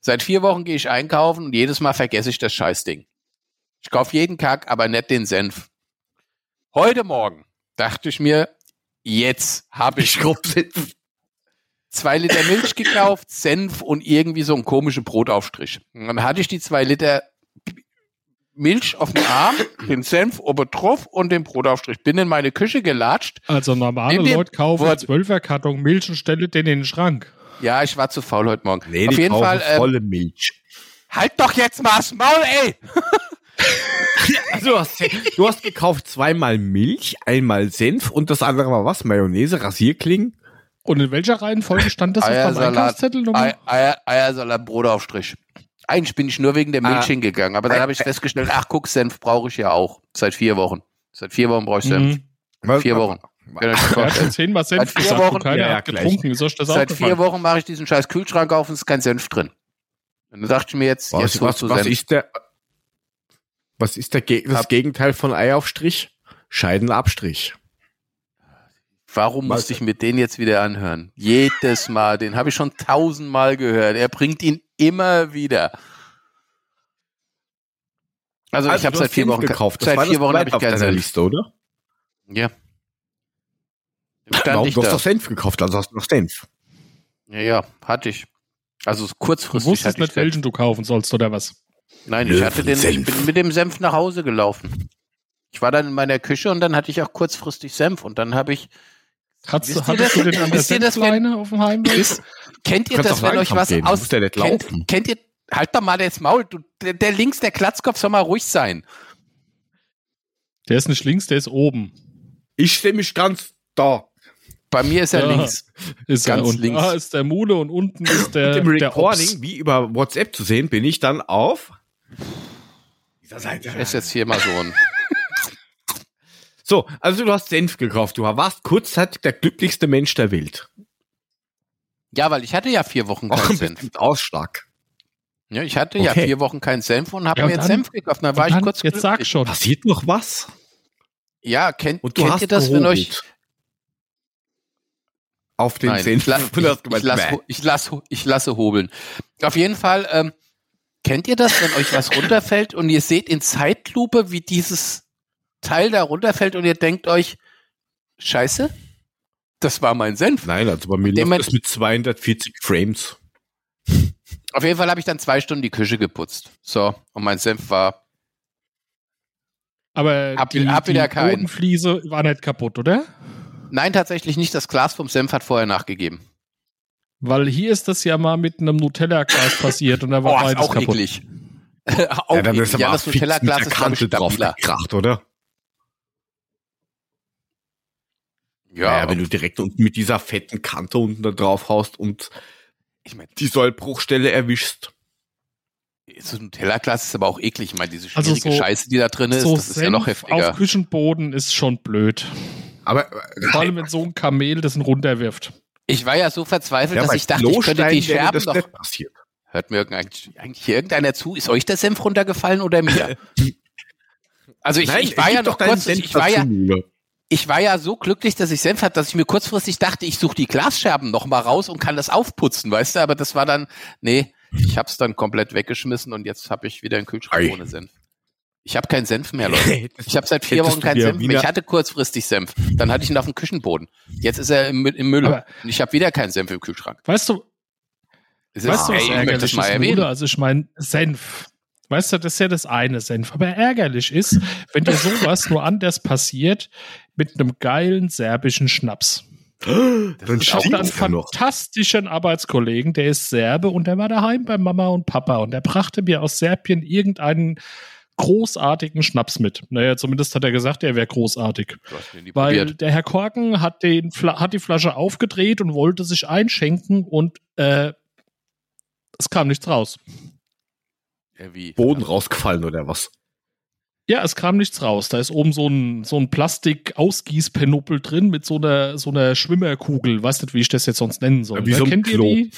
Seit vier Wochen gehe ich einkaufen und jedes Mal vergesse ich das Scheißding. Ich kaufe jeden Kack, aber nicht den Senf. Heute Morgen dachte ich mir, jetzt habe ich, Senf. zwei Liter Milch gekauft, Senf und irgendwie so einen komischen Brotaufstrich. Und dann hatte ich die zwei Liter Milch auf dem Arm, den Senf oben drauf und den Brotaufstrich. Bin in meine Küche gelatscht. Also normale Leute kaufen Wort- 12er Karton Milch und stellen den in den Schrank. Ja, ich war zu faul heute Morgen. Nee, auf die jeden kaufen Fall, ähm, volle Milch. halt doch jetzt mal das Maul, ey! Also, du hast, du hast gekauft zweimal Milch, einmal Senf und das andere war was? Mayonnaise, Rasierklingen? Und in welcher Reihenfolge stand das auf deinem Eiersalat, Einkaufszettel Eier, Eiersalat, Brotaufstrich. Eigentlich bin ich nur wegen der Milch Ah. hingegangen, aber dann habe ich festgestellt, ach guck, Senf brauche ich ja auch. Seit vier Wochen. Seit vier Wochen brauche ich Senf. Mhm. Was- Vier Wochen. Er vorstellen? schon zehnmal Senf Seit vier gesagt Wochen- keiner Ja, ja, hat getrunken. Ist euch das Seit vier? Wochen mache ich diesen scheiß Kühlschrank auf und es ist kein Senf drin. Und dann dachte ich mir jetzt, jetzt Was, holst was, du was Senf. ist der, was ist der, Ge- das Gegenteil von Eiaufstrich? Scheidenabstrich. Warum Was- musste ich mir den jetzt wieder anhören? Jedes Mal, den habe ich schon tausendmal gehört. Er bringt ihn immer wieder. Also, ich habe du seit vier Wochen gekauft. Seit vier Wochen habe ich deiner Senf. Liste, oder? Ja. Stand Warum? ich Du hast doch Senf gekauft, also hast du noch Senf. Ja, ja, hatte ich. Also Du kurzfristig wusstest hatte ich nicht, welchen du kaufen sollst oder was? Nein, ich hatte den, ich bin mit dem Senf nach Hause gelaufen. Ich war dann in meiner Küche und dann hatte ich auch kurzfristig Senf und dann habe ich, Hattest, Wisst ihr hattest das- du den an der wisst ihr das, wenn- Senfleine auf dem Heimweg? Kennt ihr das, wenn euch was gehen, aus, nicht kennt, kennt ihr, halt doch mal das Maul, du, der, der links, der Glatzkopf soll mal ruhig sein. Der ist nicht links, der ist oben. Ich stehe mich ganz da. Bei mir ist er Ja. links. Ist Ganz er. Und links. da ist der Mule und unten ist <laughs> der, Mit dem der Recording, Ops. wie über WhatsApp zu sehen, bin ich dann auf dieser Seite. Ist jetzt hier mal so ein, So, also du hast Senf gekauft. Du warst kurzzeitig der glücklichste Mensch der Welt. ja, weil ich hatte ja vier Wochen keinen ein Senf. Ausschlag. Ja, ich hatte ja Okay. vier Wochen keinen Senf und habe Ja, mir jetzt dann- Senf gekauft. Dann war ich kurz jetzt sag glücklich. schon. Passiert noch was? Ja, kennt, Und du kennt hast ihr das, wenn euch, auf den Nein, Senf. ich, <laughs> hast ich, ich, lass, bäh. ich, lass, ich lasse hobeln. Auf jeden Fall, ähm, kennt ihr das, wenn euch was runterfällt und ihr seht in Zeitlupe, wie dieses Teil da runterfällt und ihr denkt euch, scheiße, das war mein Senf. Nein, also bei mir läuft das mit 240 Frames. Auf jeden Fall habe ich dann zwei Stunden die Küche geputzt. So, und mein Senf war, Aber Hab- die, hab wieder die keinen. Bodenfliese war nicht kaputt, oder? nein, tatsächlich nicht, das Glas vom Senf hat vorher nachgegeben. Weil hier ist das ja mal mit einem Nutella-Glas passiert und da war ist beides auch kaputt. eklig. <laughs> auch ja, dann eklig. ist aber ja, das Nutella-Glas der ist, Kante drauf gekracht, oder? Ja, Ja, wenn du direkt unten mit dieser fetten Kante unten da drauf haust und ich meine, die Sollbruchstelle erwischst. so ein Nutella-Glas ist aber auch eklig. Ich meine, diese Also schwierige so- Scheiße, die da drin ist, so das ist ja noch Senf heftiger. auf Küchenboden ist schon blöd. Aber Vor allem, wenn so ein Kamel das ihn runterwirft. Ich war ja so verzweifelt, ja, dass ich dachte, ich könnte Klostein die Scherben das doch. nicht passiert. Hört mir eigentlich hier irgendeiner zu? Ist euch der Senf runtergefallen oder mir? <laughs> Also ich, Nein, ich war ja doch noch kurz, Senf ich war ja. Ich war ja so glücklich, dass ich Senf hatte, dass ich mir kurzfristig dachte, ich suche die Glasscherben noch mal raus und kann das aufputzen, weißt du? Aber das war dann, nee, ich hab's dann komplett weggeschmissen und jetzt habe ich wieder einen Kühlschrank Ei. ohne Senf. Ich habe keinen Senf mehr, Leute. <laughs> Ich habe seit vier Wochen keinen Senf mehr. Ich hatte kurzfristig Senf. Dann hatte ich ihn auf dem Küchenboden. Jetzt ist er im, im Müll. Aber- Und ich habe wieder keinen Senf im Kühlschrank. Weißt du, Es weißt du, was ey, ich möchte das ist, mal erwähnen. Also ich meine, Senf. Weißt du, das ist ja das eine Senf. Aber ärgerlich ist, wenn dir sowas nur anders passiert mit einem geilen serbischen Schnaps. Dann Ich habe einen ja noch. fantastischen Arbeitskollegen, der ist Serbe und der war daheim bei Mama und Papa und der brachte mir aus Serbien irgendeinen großartigen Schnaps mit. Naja, zumindest hat er gesagt, er wäre großartig. Weil probiert. der Herr Korken hat, den, hat die Flasche aufgedreht und wollte sich einschenken und äh, es kam nichts raus. Ja, wie? Boden rausgefallen oder was? Ja, es kam nichts raus. Da ist oben so ein, so ein Plastik-Ausgießpenuppel drin mit so einer, so einer Schwimmerkugel. Weiß nicht, wie ich das jetzt sonst nennen soll. Ja, wie Ne? so ein Kennt ihr Klo. die?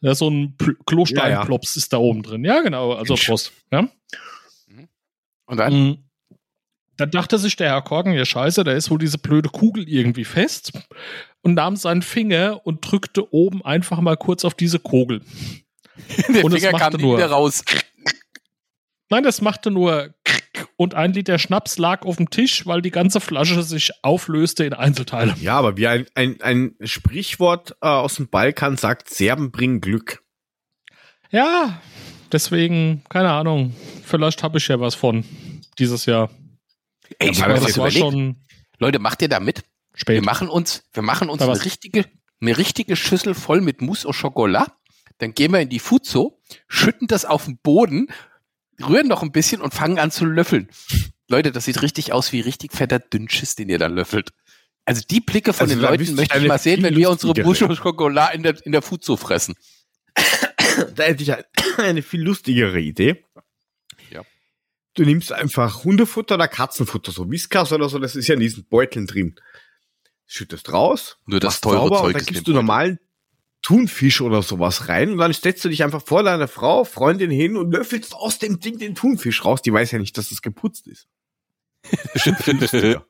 Ja, so ein Pl- Klosteinplops ist da oben drin. Ja, genau. Also Mensch. Prost. Ja? Und dann? Mhm. Dann dachte sich der Herr Korken, ja scheiße, da ist wohl diese blöde Kugel irgendwie fest und nahm seinen Finger und drückte oben einfach mal kurz auf diese Kugel. <laughs> Der und es Finger machte kam nie nur- wieder raus. Nein, das machte nur und ein Liter Schnaps lag auf dem Tisch, weil die ganze Flasche sich auflöste in Einzelteile. Ja, aber wie ein, ein, ein Sprichwort äh, aus dem Balkan sagt, Serben bringen Glück. Ja, deswegen, keine Ahnung, vielleicht habe ich ja was von dieses Jahr. Ey, ich Aber hab mir das was Das war überlegt. schon Leute, macht ihr da mit? Wir spät. machen uns, wir machen uns eine richtige, eine richtige Schüssel voll mit Mousse au Chocolat. Dann gehen wir in die Fuzo, schütten das auf den Boden, rühren noch ein bisschen und fangen an zu löffeln. Leute, das sieht richtig aus wie richtig fetter Dünnschiss, den ihr da löffelt. Also die Blicke von Also den Leuten möchte ich mal sehen, wenn wir unsere au Chocolat in der, in der Fuzo fressen. Da hätte ich ein- eine viel lustigere Idee. Ja. Du nimmst einfach Hundefutter oder Katzenfutter, so Whiskas oder so, das ist ja in diesen Beuteln drin. Schüttest raus, Nur das teure sauber Zeug und dann gibst du normalen Thunfisch oder sowas rein und dann setzt du dich einfach vor deine Frau, Freundin hin und löffelst aus dem Ding den Thunfisch raus. Die weiß ja nicht, dass es geputzt ist. Bestimmt. <laughs>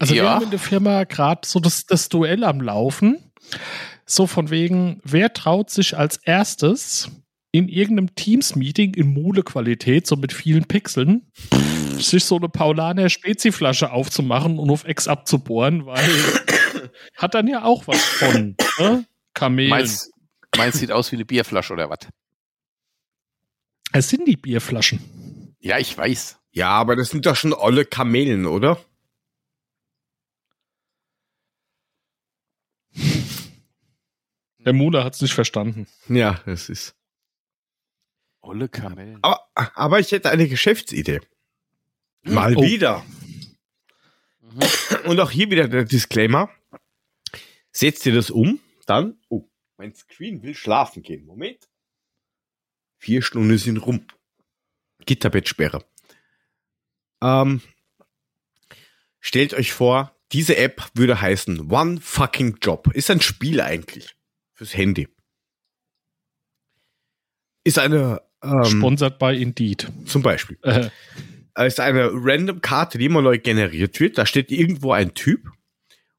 Also wir ja, haben in der Firma gerade so das, das Duell am Laufen. So von wegen, wer traut sich als erstes in irgendeinem Teams-Meeting in Mule-Qualität, so mit vielen Pixeln, sich so eine Paulaner Speziflasche aufzumachen und auf Ex abzubohren, weil <laughs> hat dann ja auch was von ne? Kamelen. meins, meins sieht aus wie eine Bierflasche oder was? Es sind die Bierflaschen. Ja, ich weiß. Ja, aber das sind doch schon alle Kamelen, oder? Der Mule hat es nicht verstanden. Ja, das ist. Olle Kamellen. Aber, aber ich hätte eine Geschäftsidee. Mal Oh. wieder. Mhm. Und auch hier wieder der Disclaimer. Setzt ihr das um, dann, oh, mein Screen will schlafen gehen. Moment. Vier Stunden sind rum. Gitterbettsperre. Ähm, stellt euch vor, diese App würde heißen One Fucking Job. Ist ein Spiel eigentlich. Fürs Handy. Ist eine, ähm, Sponsert bei Indeed. zum Beispiel. Äh, ist eine random Karte, die immer neu generiert wird. Da steht irgendwo ein Typ.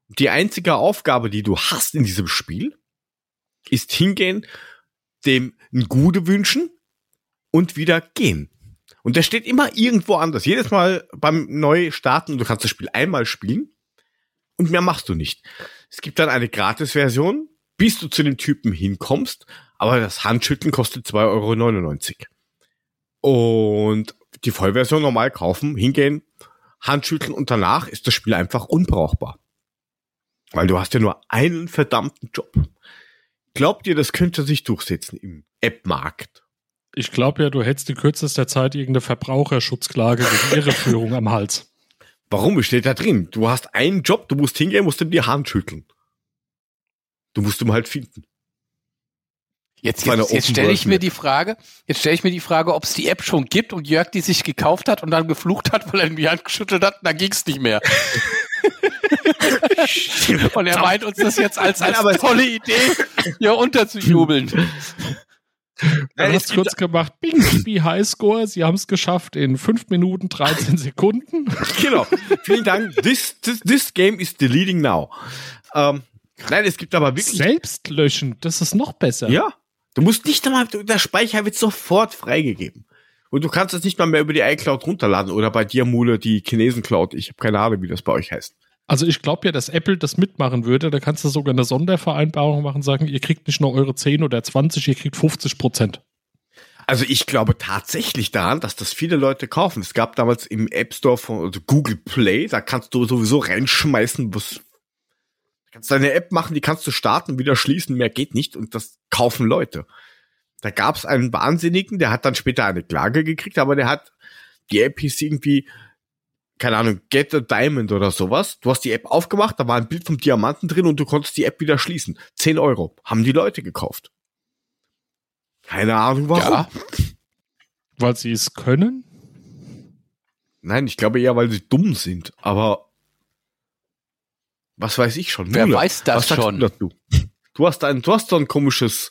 Die einzige Aufgabe, die du hast in diesem Spiel, ist hingehen, dem ein Gute wünschen und wieder gehen. Und der steht immer irgendwo anders. Jedes Mal beim Neustarten, du kannst das Spiel einmal spielen und mehr machst du nicht. Es gibt dann eine Gratis-Version, bis du zu dem Typen hinkommst, aber das Handschütteln kostet 2,99 Euro. Und die Vollversion normal kaufen, hingehen, Handschütteln und danach ist das Spiel einfach unbrauchbar. Weil du hast ja nur einen verdammten Job. Glaubt ihr, das könnte sich durchsetzen im App-Markt? ich glaube ja, du hättest in kürzester Zeit irgendeine Verbraucherschutzklage wegen Irreführung <laughs> am Hals. Warum? Es steht da drin. Du hast einen Job, du musst hingehen, musst ihm die Hand schütteln. Du musst ihn halt finden. Jetzt, jetzt, jetzt stelle ich mir die Frage, jetzt stelle ich mir die Frage, ob es die App schon gibt und Jörg die sich gekauft hat und dann geflucht hat, weil er in die Hand geschüttelt hat und dann ging es nicht mehr. <laughs> <laughs> und er meint uns das jetzt als, als aber es- tolle Idee, hier unterzujubeln. Nein, hast es kurz gemacht, Bing, Baby, Highscore, sie haben es geschafft in 5 Minuten 13 Sekunden. genau. Vielen Dank. This, this, this game is deleting now. Ähm, nein, es gibt aber wirklich. Selbst löschen, das ist noch besser. Ja. Du musst nicht einmal, der Speicher wird sofort freigegeben. Und du kannst es nicht mal mehr über die iCloud runterladen oder bei dir, Mule, die Chinesen-Cloud. Ich habe keine Ahnung, wie das bei euch heißt. Also ich glaube ja, dass Apple das mitmachen würde. Da kannst du sogar eine Sondervereinbarung machen, sagen, ihr kriegt nicht nur eure 10 oder 20, ihr kriegt 50 Prozent. Also ich glaube tatsächlich daran, dass das viele Leute kaufen. Es gab damals im App Store von also Google Play, da kannst du sowieso reinschmeißen, was kannst deine App machen, die kannst du starten, wieder schließen, mehr geht nicht und das kaufen Leute. Da gab es einen Wahnsinnigen, der hat dann später eine Klage gekriegt, aber der hat die App hieß irgendwie keine Ahnung, Get a Diamond oder sowas. Du hast die App aufgemacht, da war ein Bild vom Diamanten drin und du konntest die App wieder schließen. 10 Euro. Haben die Leute gekauft. Keine Ahnung warum. Ja, Weil sie es können. Nein, ich glaube eher, weil sie dumm sind. Aber was weiß ich schon? wer Mule, weiß das schon? Du, dazu? du hast ein, du hast so ein komisches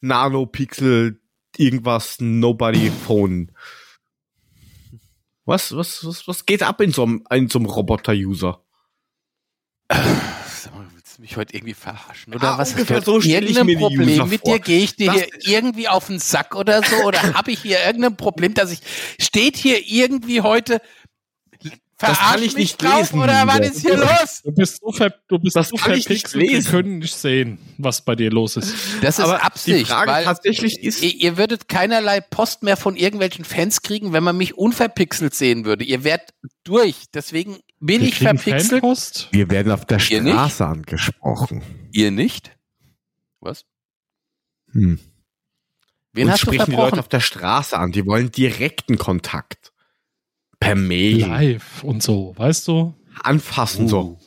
Nanopixel irgendwas Nobody Phone. Was, was, was, was geht ab in so einem, in so einem Roboter-User? Willst du mich heute irgendwie verarschen? Oder Ah, was ungefähr ist so irgendein Problem mit vor. dir? Gehe ich dir Das hier irgendwie auf den Sack oder so? Oder <laughs> habe ich hier irgendein Problem, dass ich, steht hier irgendwie heute, Das kann verarsch ich mich nicht drauf, lesen, Oder was ist hier los? Du bist so, ver du bist Das so verpixelt, wir können nicht sehen, was bei dir los ist. Das ist Aber die Absicht, Frage weil tatsächlich ist, ihr, ihr würdet keinerlei Post mehr von irgendwelchen Fans kriegen, wenn man mich unverpixelt sehen würde. Ihr wärt durch. Deswegen bin Wir ich verpixelt. Fanpost. wir werden auf der Ihr nicht? Straße angesprochen. Ihr nicht? Was? Hm. Wen Uns hast du sprechen die Leute verbrochen? auf der Straße an. Die wollen direkten Kontakt. Per Mail. Live und so, weißt du? Anfassen so.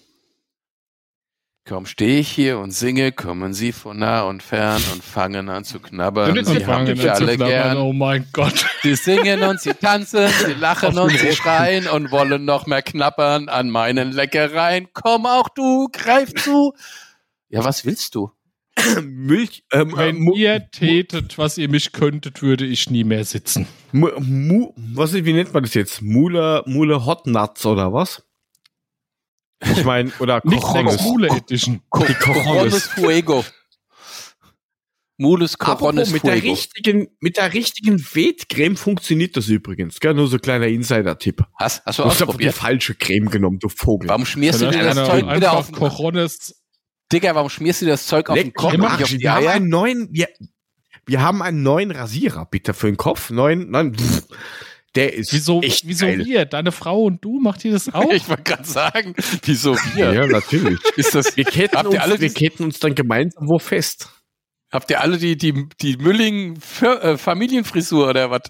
Kaum stehe ich hier und singe, kommen sie von nah und fern und fangen an zu knabbern. Und Sie fangen haben zu alle knabbern. gern. Oh mein Gott. Sie singen und sie tanzen, sie <laughs> lachen Auf und sie schreien und wollen noch mehr knabbern an meinen Leckereien. Komm auch du, greif zu. Ja, was willst du? <coughs> Milch, ähm, äh, Wenn Mu- ihr tätet, was ihr mich könntet, würde ich nie mehr sitzen. Mu, Mu, was ist, wie nennt man das jetzt? Mule, Mule Hot Nuts oder was? Ich meine, oder <laughs> Nicht Cojones. Mule Edition. <laughs> Die Corones Fuego. Mulus Corones Apropos, mit der Fuego. richtigen, mit der richtigen Wettcreme funktioniert das übrigens, gell? Nur so kleiner Insider-Tipp. Hast, hast du Du hast einfach die falsche Creme genommen, du Vogel. Warum schmierst du dir das Zeug wieder auf den Corones. Digga, warum schmierst du das Zeug auf den Leck Kopf und am nicht auf wir haben einen neuen, wir, wir haben einen neuen Rasierer, bitte, für den Kopf. Neuen, nein, pff, der ist Wieso, echt wieso geil. wir? Deine Frau und du, macht ihr das <laughs> auch? Ich wollte gerade sagen, wieso wir? Ja, natürlich. <laughs> Ist das, Wir ketten, Habt ihr uns, alle wir ketten uns dann gemeinsam wo fest. habt ihr alle die, die, die Mülling Fir- äh, Familienfrisur oder was?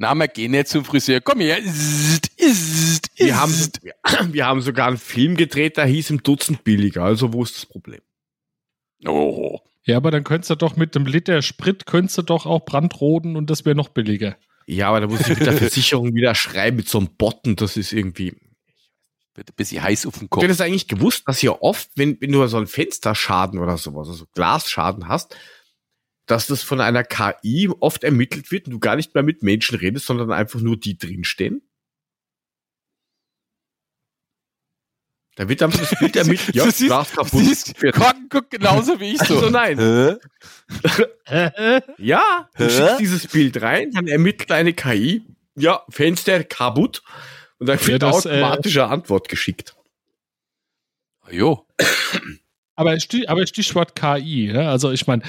Na, wir gehen jetzt zum Friseur. Komm her. Ist, ist, Wir haben, wir haben sogar einen Film gedreht, der hieß im Dutzend billiger. Also wo ist das Problem? Oh. Ja, aber dann könntest du doch mit dem Liter Sprit könntest du doch auch brandroden und das wäre noch billiger. Ja, aber da muss ich mit der Versicherung wieder schreiben mit so einem Botten. Das ist irgendwie. Bitte bisschen heiß auf den Habt ihr Kopf. das eigentlich gewusst, dass hier oft, wenn, wenn du so einen Fensterschaden oder sowas, also Glasschaden hast, dass das von einer KI oft ermittelt wird und du gar nicht mehr mit Menschen redest, sondern einfach nur die drinstehen? Da wird einfach das Bild <laughs> ermittelt. Ja, Du siehst- Glas kaputt. Siehst. Korken guckt genauso wie ich so. Also nein. <laughs> Ja, du schickst dieses Bild rein, dann ermittelt eine KI, ja, Fenster kaputt und dann wird das, äh, automatische Antwort geschickt. Jo. Aber, Stich, aber Stichwort KI, ne? also ich meine,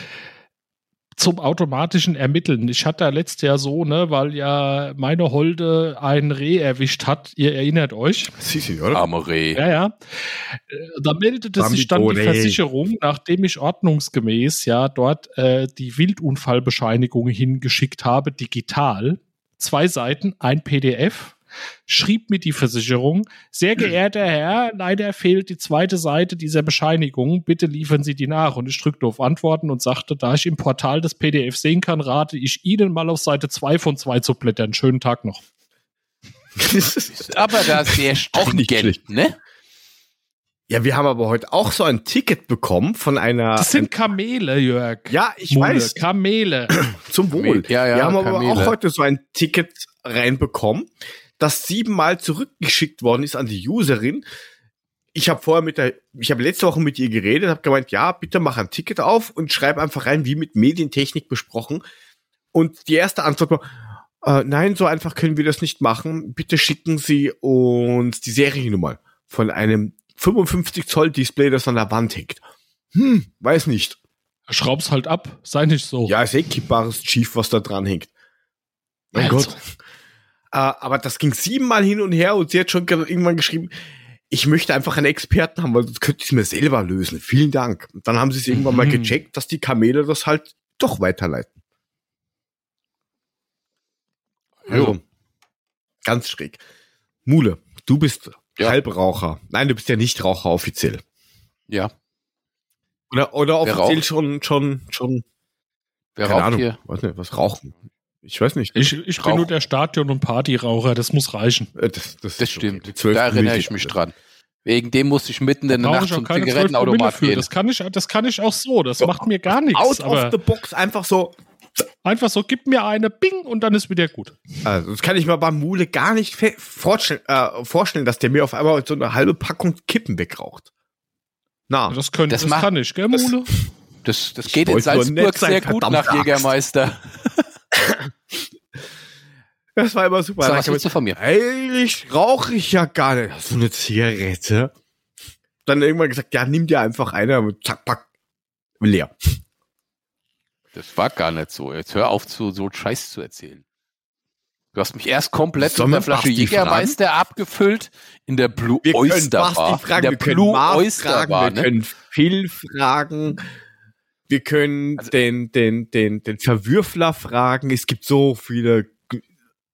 zum automatischen Ermitteln. Ich hatte da letztes Jahr so, ne, weil ja meine Holde ein Reh erwischt hat. Ihr erinnert euch? Sisi, oder? Amore. Ja, ja. Äh, Da meldete sich dann die Bambitone. Versicherung, nachdem ich ordnungsgemäß ja dort äh, die Wildunfallbescheinigung hingeschickt habe, digital. Zwei Seiten, ein PDF. Schrieb mir die Versicherung, sehr <clears throat> geehrter Herr, leider fehlt die zweite Seite dieser Bescheinigung, bitte liefern Sie die nach. Und ich drückte auf Antworten und sagte, da ich im Portal das PDF sehen kann, rate ich Ihnen mal auf Seite 2 von 2 zu blättern. Schönen Tag noch. Aber da sehr <laughs> Auch nicht schlecht. ne? Ja, wir haben aber heute auch so ein Ticket bekommen von einer. Das sind Kamele, Jörg. ja, ich Mule, weiß, Kamele. <clears throat> zum Wohl. Ja, ja, wir haben aber Kamele. auch heute so ein Ticket reinbekommen, das siebenmal zurückgeschickt worden ist an die Userin. Ich habe vorher mit der, ich habe letzte Woche mit ihr geredet, habe gemeint, ja, bitte mach ein Ticket auf und schreib einfach rein, wie mit Medientechnik besprochen. Und die erste Antwort war, äh, nein, so einfach können wir das nicht machen. Bitte schicken Sie uns die Seriennummer von einem 55 Zoll Display, das an der Wand hängt. Hm, weiß nicht. Schraub's halt ab, sei nicht so. Ja, ist eh kippbares Chief, was da dran hängt. Mein Also. Gott. Äh, aber das ging siebenmal hin und her und sie hat schon ge- irgendwann geschrieben, ich möchte einfach einen Experten haben, weil sonst könnte ich es mir selber lösen. Vielen Dank. Und dann haben sie es irgendwann mal Mhm. gecheckt, dass die Kamele das halt doch weiterleiten. Also, ganz schräg. Mule, du bist Ja. Halbraucher. Nein, du bist ja nicht Raucher offiziell. Ja. Oder, oder offiziell schon, schon, schon, Wer keine raucht Ahnung, hier? weiß nicht, was rauchen. Ich weiß nicht. Ich, ich bin nur der Stadion- und Partyraucher, das muss reichen. Äh, Das, das, Das okay. stimmt. 12 Da erinnere ich mich dran. Wegen dem musste ich mitten in der Nacht zum keine 12 Zigarettenautomat gehen. Das kann, ich, das kann ich auch so, das macht mir gar nichts. Out Aber of the box einfach so. einfach so, gib mir eine Bing und dann ist wieder gut. Also, das kann ich mir beim Mule gar nicht vorstellen, äh, vorstellen, dass der mir auf einmal so eine halbe Packung Kippen wegraucht. Na, Das, könnte, Das das, kann ich, gell, Mule? Das, das Ich geht in Salzburg sehr gut nach Axt. Jägermeister. <laughs> das war immer super. So, was willst du von mir? Eigentlich rauche ich ja gar nicht. So eine Zigarette. Dann irgendwann gesagt, ja, nimm dir einfach eine, und zack, pack, leer. Das war gar nicht so. Jetzt hör auf, zu, so Scheiß zu erzählen. Du hast mich erst komplett Sollen wir der Flasche Jägermeister abgefüllt, in der Blue Wir Oyster Bar. fragen, in der wir können Blue Oyster fragen, Bar, wir ne? können Phil fragen, wir können Also- den, den, den, den Verwürfler fragen. Es gibt so viele,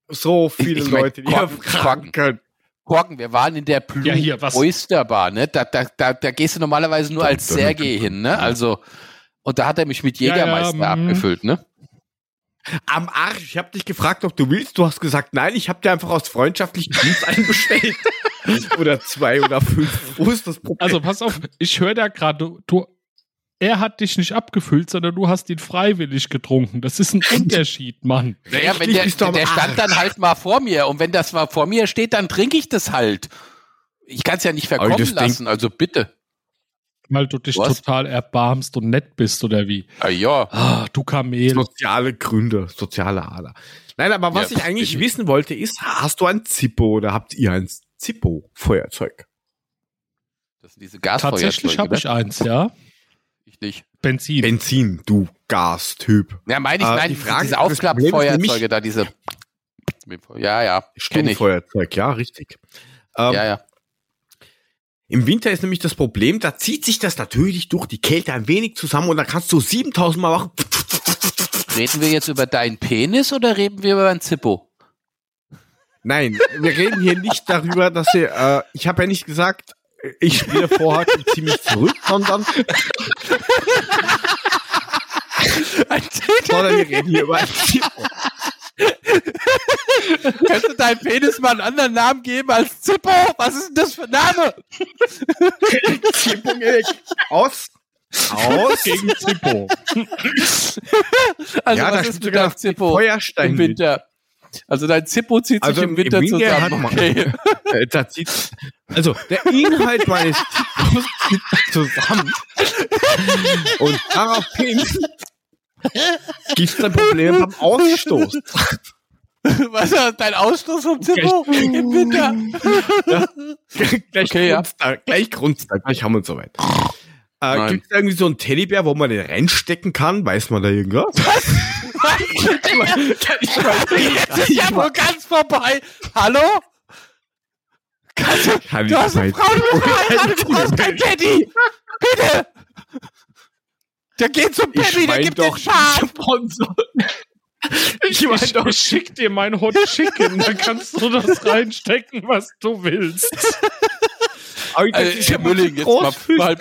so viele ich mein, Leute, die wir Korken- fragen können. Korken, wir waren in der Blue Ja, hier, was- Oyster Bar, ne? Da, da, da, da gehst du normalerweise nur als Sergei hin, ne? Also, und da hat er mich mit Ja, ja, Jägermeister mhm. abgefüllt, ne? Am Arsch, ich habe dich gefragt, ob du willst. Du hast gesagt, nein, ich habe dir einfach aus freundschaftlichen Dienst <laughs> einen bestellt. <laughs> oder zwei oder fünf. Wo ist das Problem? Also pass auf, ich höre da gerade, du, du, er hat dich nicht abgefüllt, sondern du hast ihn freiwillig getrunken. Das ist ein <laughs> Unterschied, Mann. Naja, wenn der, der stand dann halt mal vor mir und wenn das mal vor mir steht, dann trinke ich das halt. Ich kann es ja nicht verkommen das Ding- lassen, also bitte. Weil du dich Was? total erbarmst und nett bist, oder wie? Ah, ja. Ah, du Kamel. soziale Gründe, soziale Ader. Nein, aber was Ja, ich eigentlich ich- wissen wollte, ist, hast du ein Zippo oder habt ihr ein Zippo-Feuerzeug? Das sind diese Gasfeuerzeuge. Tatsächlich habe ne? ich eins, ja. Ich nicht. Benzin. Benzin, du Gastyp. Ja, meine ich, Äh, nein, die Frage- diese Aufklappfeuerzeuge da, diese. Ja, ja. Sturmfeuerzeug, ja, richtig. Ähm, Ja, ja. Im Winter ist nämlich das Problem, da zieht sich das natürlich durch die Kälte ein wenig zusammen und dann kannst du 7000 Mal machen. Reden wir jetzt über deinen Penis oder reden wir über ein Zippo? Nein, wir reden hier nicht darüber, dass ihr, äh, ich habe ja nicht gesagt, ich spiele vorher <laughs> ziemlich zurück, sondern, sondern wir reden hier über ein Zippo. Kannst du deinem Penis mal einen anderen Namen geben als Zippo? Was ist denn das für ein Name? Zippo aus. Aus. Gegen Zippo. Also Ja, da was steht ist mit deinem Zippo Feuerstein im Winter? Also dein Zippo zieht Also sich im im Winter Winter zusammen. Okay. <laughs> Äh, also der Inhalt meines Zippos zieht zusammen und daraufhin gibt es dann Probleme beim Ausstoß. Was ist dein Ausstoß vom Zippo im Winter? gleich Okay, ja. grunzt er, gleich grunzt er, gleich haben wir uns soweit. Äh. Gibt es irgendwie so einen Teddybär, wo man den reinstecken kann? Weiß man da irgendwas? Jetzt ist ja wohl ganz vorbei. Hallo? Kannst du, Kann du hast eine ich Frau, du bist verheiratet, du brauchst kein Teddy. Bitte. Der geht zum Ich Teddy, der gibt den doch Schaf. Sponsor. Ich meine Ich, doch, ich schick dir mein Hot Chicken, da kannst du das reinstecken, was du willst. <laughs> das Also, ist ja Mülling, jetzt mal- mal-.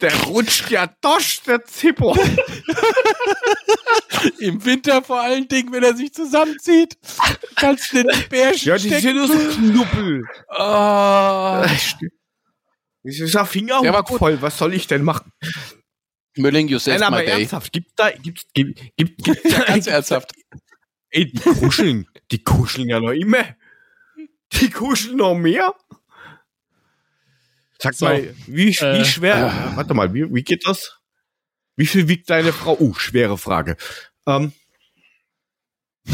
Der rutscht ja durch, der Zippo. Im Winter vor allen Dingen, wenn er sich zusammenzieht. Kannst du den Bärchen Ja, die sind nur so Knubbel. Ah. Das ist ja Finger Ja, voll. Was soll ich denn machen? Mülling, you saved Nein, my aber day. ernsthaft, gibt's da, gibt's, gibt, gibt, gibt, <laughs> Ja, ganz ernsthaft. Ey, kuscheln, die kuscheln ja noch immer. Die kuscheln noch mehr. Sag So, mal, wie, wie äh, schwer, warte mal, wie, wie geht das? Wie viel wiegt deine Frau? Uh, schwere Frage. Ähm, <laughs>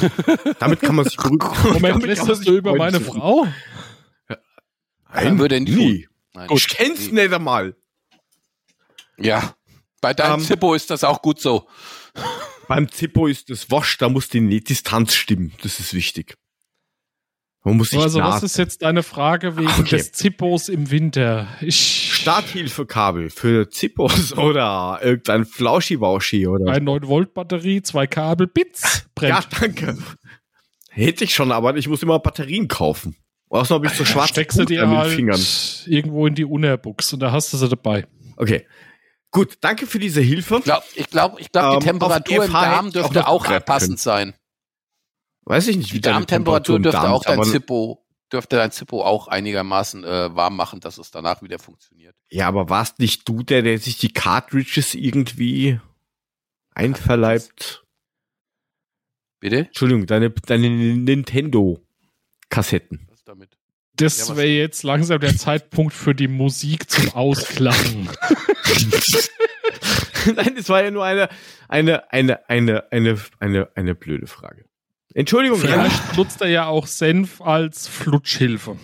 damit kann man sich beruhigen. Moment, sich du über meine. Frau? Nein, Würde nicht nie. Nein. Ich kenn's nicht einmal. Ja. Bei deinem Ähm, Zippo ist das auch gut so. Beim Zippo ist das Wasch, da muss die Distanz stimmen. Das ist wichtig. Man muss sich Also, was ist jetzt deine Frage wegen Okay. des Zippos im Winter? Ich. Starthilfekabel für Zippos <laughs> oder irgendein Flauschi-Wauschi oder. Eine 9-Volt-Batterie, zwei Kabel, Bits, Ja, brennt. danke. Hätte ich schon, aber ich muss immer Batterien kaufen. Außer habe ich so schwarze Steckst du dir an den halt Fingern. irgendwo in die Unerbuchs und da hast du sie dabei. Okay. Gut, danke für diese Hilfe. Glaub, ich glaube, ich glaub, Ähm, die auf Temperatur im Darm auch dürfte auch begreifen passend sein. Weiß ich nicht, wie Die Darmtemperatur dürfte Darm auch dein Zippo, dürfte dein Zippo auch einigermaßen äh, warm machen, dass es danach wieder funktioniert. Ja, aber warst nicht du der, der sich die Cartridges irgendwie einverleibt? Bitte? Entschuldigung, deine, deine Nintendo-Kassetten. damit. Das wäre jetzt langsam der Zeitpunkt für die Musik zum Ausklappen. <laughs> <laughs> Nein, es war ja nur eine, eine, eine, eine, eine, eine, eine blöde Frage. Entschuldigung, Vielleicht nutzt er ja auch Senf als Flutschhilfe.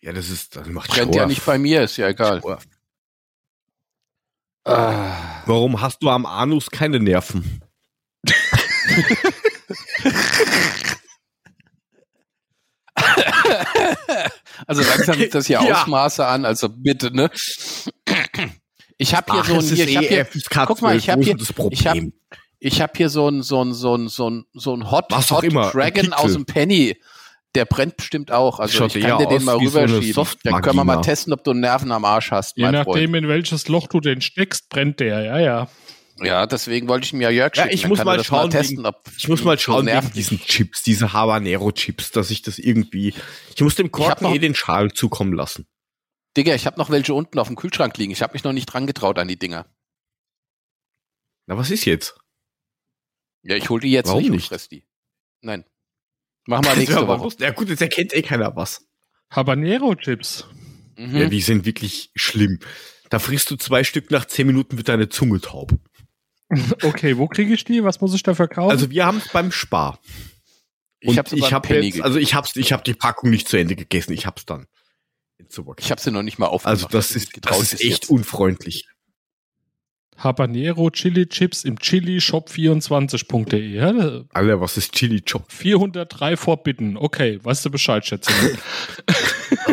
Ja, das ist, das macht Brennt ja nicht bei mir, ist ja egal. Ah. Warum hast du am Anus keine Nerven? <laughs> <laughs> Also langsam nimmt das hier Ja. Ausmaße an, also bitte, ne? Ich habe hier Ach, so ein, hier, ich hab hier, FSK guck mal, ich 12, hab wo ist hier- ich hab- Problem? ich hab hier so ein, so ein, so ein, so ein, so ein Hot, Was Hot immer, Dragon aus dem Penny. Der brennt bestimmt auch. Also Schaut ich kann dir den mal wie so rüberschieben. Dann können wir mal testen, ob du Nerven am Arsch hast, Je mein nachdem, in welches Loch du den steckst, brennt der. Ja, ja. Ja, deswegen wollte ich mir Jörg Ja, schicken. ich Dann muss mal schauen, testen, ob Ich muss mal so schauen wegen nervt. diesen Chips, diese Habanero-Chips, dass ich das irgendwie. Ich muss dem Korken eh den Schal zukommen lassen. Digga, ich habe noch welche unten auf dem Kühlschrank liegen. Ich habe mich noch nicht dran getraut an die Dinger. Na, was ist jetzt? Ja, ich hol die jetzt Warum nicht, nicht? und fress die. Nein. Machen wir <laughs> nächste Ja, Woche. Ja gut, jetzt erkennt eh keiner was. Habanero-Chips. Mhm. Ja, die sind wirklich schlimm. Da frisst du zwei Stück, nach zehn Minuten wird deine Zunge taub. <laughs> Okay, wo kriege ich die? Was muss ich dafür kaufen? Also wir haben es beim Spar. ich Und habe ich habe jetzt, gekriegt. also ich hab's, ich habe die Packung nicht zu Ende gegessen. Ich hab's dann. Ich habe sie noch nicht mal aufgemacht. Also das Ich hab ist, das ist echt jetzt. unfreundlich. Habanero Chili Chips im chilishop24.de. Ja, Alter, was ist Chili Chop? 403 vorbitten. Okay, weißt du Bescheid, Schätzchen.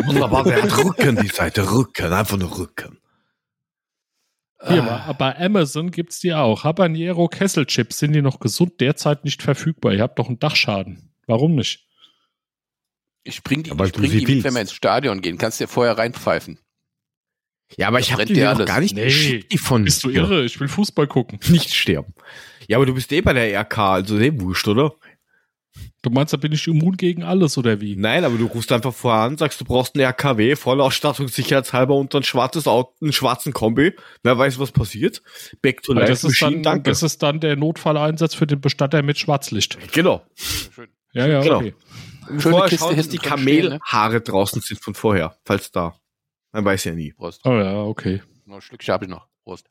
Wunderbar, der hat Rücken, die Seite. Rücken, einfach nur Rücken. Hier, Ah, bei- Amazon gibt's die auch. Habanero Kesselchips. Sind die noch gesund? Derzeit nicht verfügbar. Ihr habt doch einen Dachschaden. Warum nicht? ich bring die, Ja, weil ich bring die mit, wenn wir ins Stadion gehen. Kannst dir vorher reinpfeifen. Ja, aber Das ich habe noch alles. gar nicht Nee. geschickt, die von Bist du dir. irre? Ich will Fußball gucken. Nicht sterben. Ja, aber du bist eh bei der RK, also eh wurscht, oder? Du meinst, da bin ich immun gegen alles oder wie? Nein, aber du rufst einfach vorher an, sagst, du brauchst einen RKW, Vollausstattung, sicherheitshalber und ein schwarzes Auto, einen schwarzen Kombi. Wer weiß, was passiert. Back to life das, ist Machine, dann, danke. das ist dann der Notfalleinsatz für den Bestatter mit Schwarzlicht. genau. Schön. Ja, ja, Genau. okay. Und Schöne vorher Kiste schauen, dass die ne? Kamelhaare draußen sind von vorher, falls da. Man weiß ja nie. Prost. Oh ja, okay. Noch ein Schlückchen habe ich noch. Prost.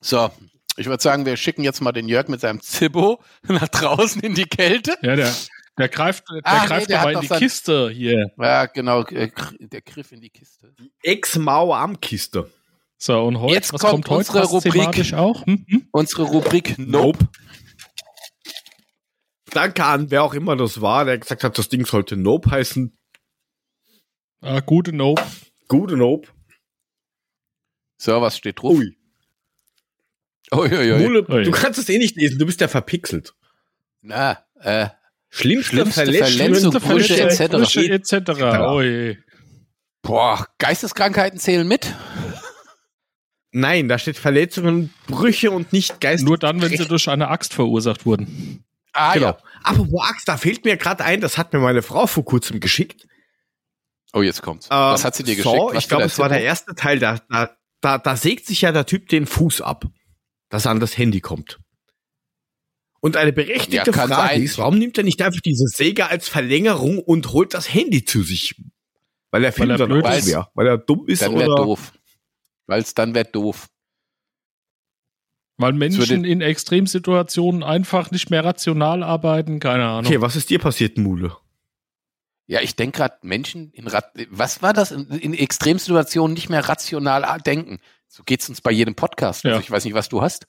So, ich würde sagen, wir schicken jetzt mal den Jörg mit seinem Zibbo <laughs> nach draußen in die Kälte. Ja, der, der greift, der Ah, nee, greift der aber hat in noch die sein- Kiste hier. Ja, genau, äh, der Griff in die Kiste. Ex-Mauer-Armkiste. So, und heute, Jetzt was kommt kommt, heute? unsere Rubrik. auch? Hm? Hm? Unsere Rubrik Nope. Danke an wer auch immer das war, der gesagt hat, das Ding sollte Nope heißen. Ah, gute Nope. Gute Nope. So, was steht drauf? Ui. Mule, du kannst es eh nicht lesen, du bist ja verpixelt. Na, äh, Schlimmste, Schlimmste Verletzungen, Verletzung, Brüche Verletzung, etc. Brüche etc. Oh je. boah, Geisteskrankheiten zählen mit? Nein, da steht Verletzungen, Brüche und nicht Geist. Nur dann, wenn sie durch eine Axt verursacht wurden. Ah, genau. ja. Aber wo Axt, da fehlt mir gerade ein, das hat mir meine Frau vor kurzem geschickt. Oh, jetzt kommt's. Was Ähm, hat sie dir so, geschickt? Was ich glaube, es war der erste Teil, da, da, da, da sägt sich ja der Typ den Fuß ab, dass er an das Handy kommt. Und eine berechtigte Ja, Frage sein. ist, warum nimmt er nicht einfach diese Säge als Verlängerung und holt das Handy zu sich? Weil er findet er dann blöd auch ist. schwer. Weil er dumm ist Dann oder... doof. Weil es dann wäre doof. Weil Menschen in Extremsituationen einfach nicht mehr rational arbeiten. Keine Ahnung. Okay, was ist dir passiert, Mule? Ja, ich denke gerade, Menschen in Rat was war das? In, in Extremsituationen nicht mehr rational denken. So geht's uns bei jedem Podcast. Ja. Also ich weiß nicht, was du hast.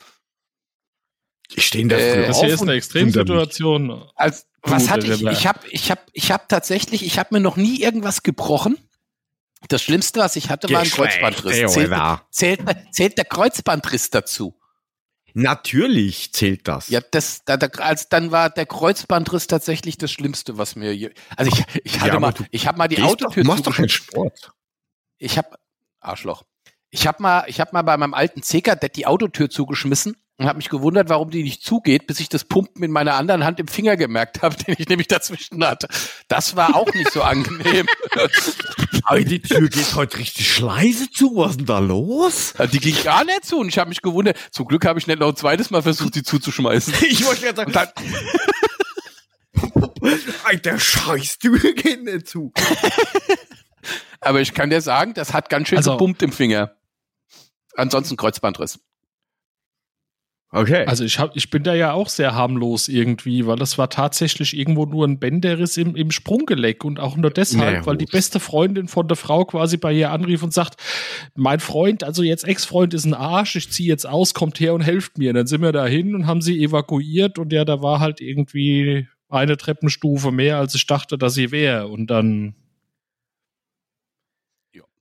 Ich stehe in der Äh, Früh das hier ist eine Extremsituation. Als, was hatte ich? Ich habe ich hab, ich hab tatsächlich, ich habe mir noch nie irgendwas gebrochen. Das Schlimmste, was ich hatte, war ein Kreuzbandriss. Zählt, zählt, zählt der Kreuzbandriss dazu? Natürlich zählt das. Ja, das, da, da, als dann war der Kreuzbandriss tatsächlich das Schlimmste, was mir, je, also ich, ich hatte Ja, mal, ich habe mal die Autotür du machst doch keinen. Sport. Ich habe Arschloch. Ich habe mal, ich habe mal bei meinem alten C-Kadett die Autotür zugeschmissen und habe mich gewundert, warum die nicht zugeht, bis ich das Pumpen in meiner anderen Hand im Finger gemerkt habe, <laughs> den ich nämlich dazwischen hatte. Das war auch nicht so angenehm. <laughs> Aber die Tür geht heute richtig leise zu. Was ist denn da los? Die ging gar nicht zu und ich habe mich gewundert. Zum Glück habe ich nicht noch ein zweites Mal versucht, sie zuzuschmeißen. <laughs> Ich wollte gerade Und sagen, dann, Alter Scheiß, du geht nicht zu. Aber ich kann dir sagen, das hat ganz schön Also- gebummt im Finger. Ansonsten Kreuzbandriss. Okay. Also ich hab, ich bin da ja auch sehr harmlos irgendwie, weil das war tatsächlich irgendwo nur ein Bänderriss im, im Sprunggelenk und auch nur deshalb, Naja, weil die beste Freundin von der Frau quasi bei ihr anrief und sagt, mein Freund, also jetzt Ex-Freund ist ein Arsch, ich ziehe jetzt aus, kommt her und helft mir. dann sind wir dahin und haben sie evakuiert und ja, da war halt irgendwie eine Treppenstufe mehr, als ich dachte, dass sie wäre. Und dann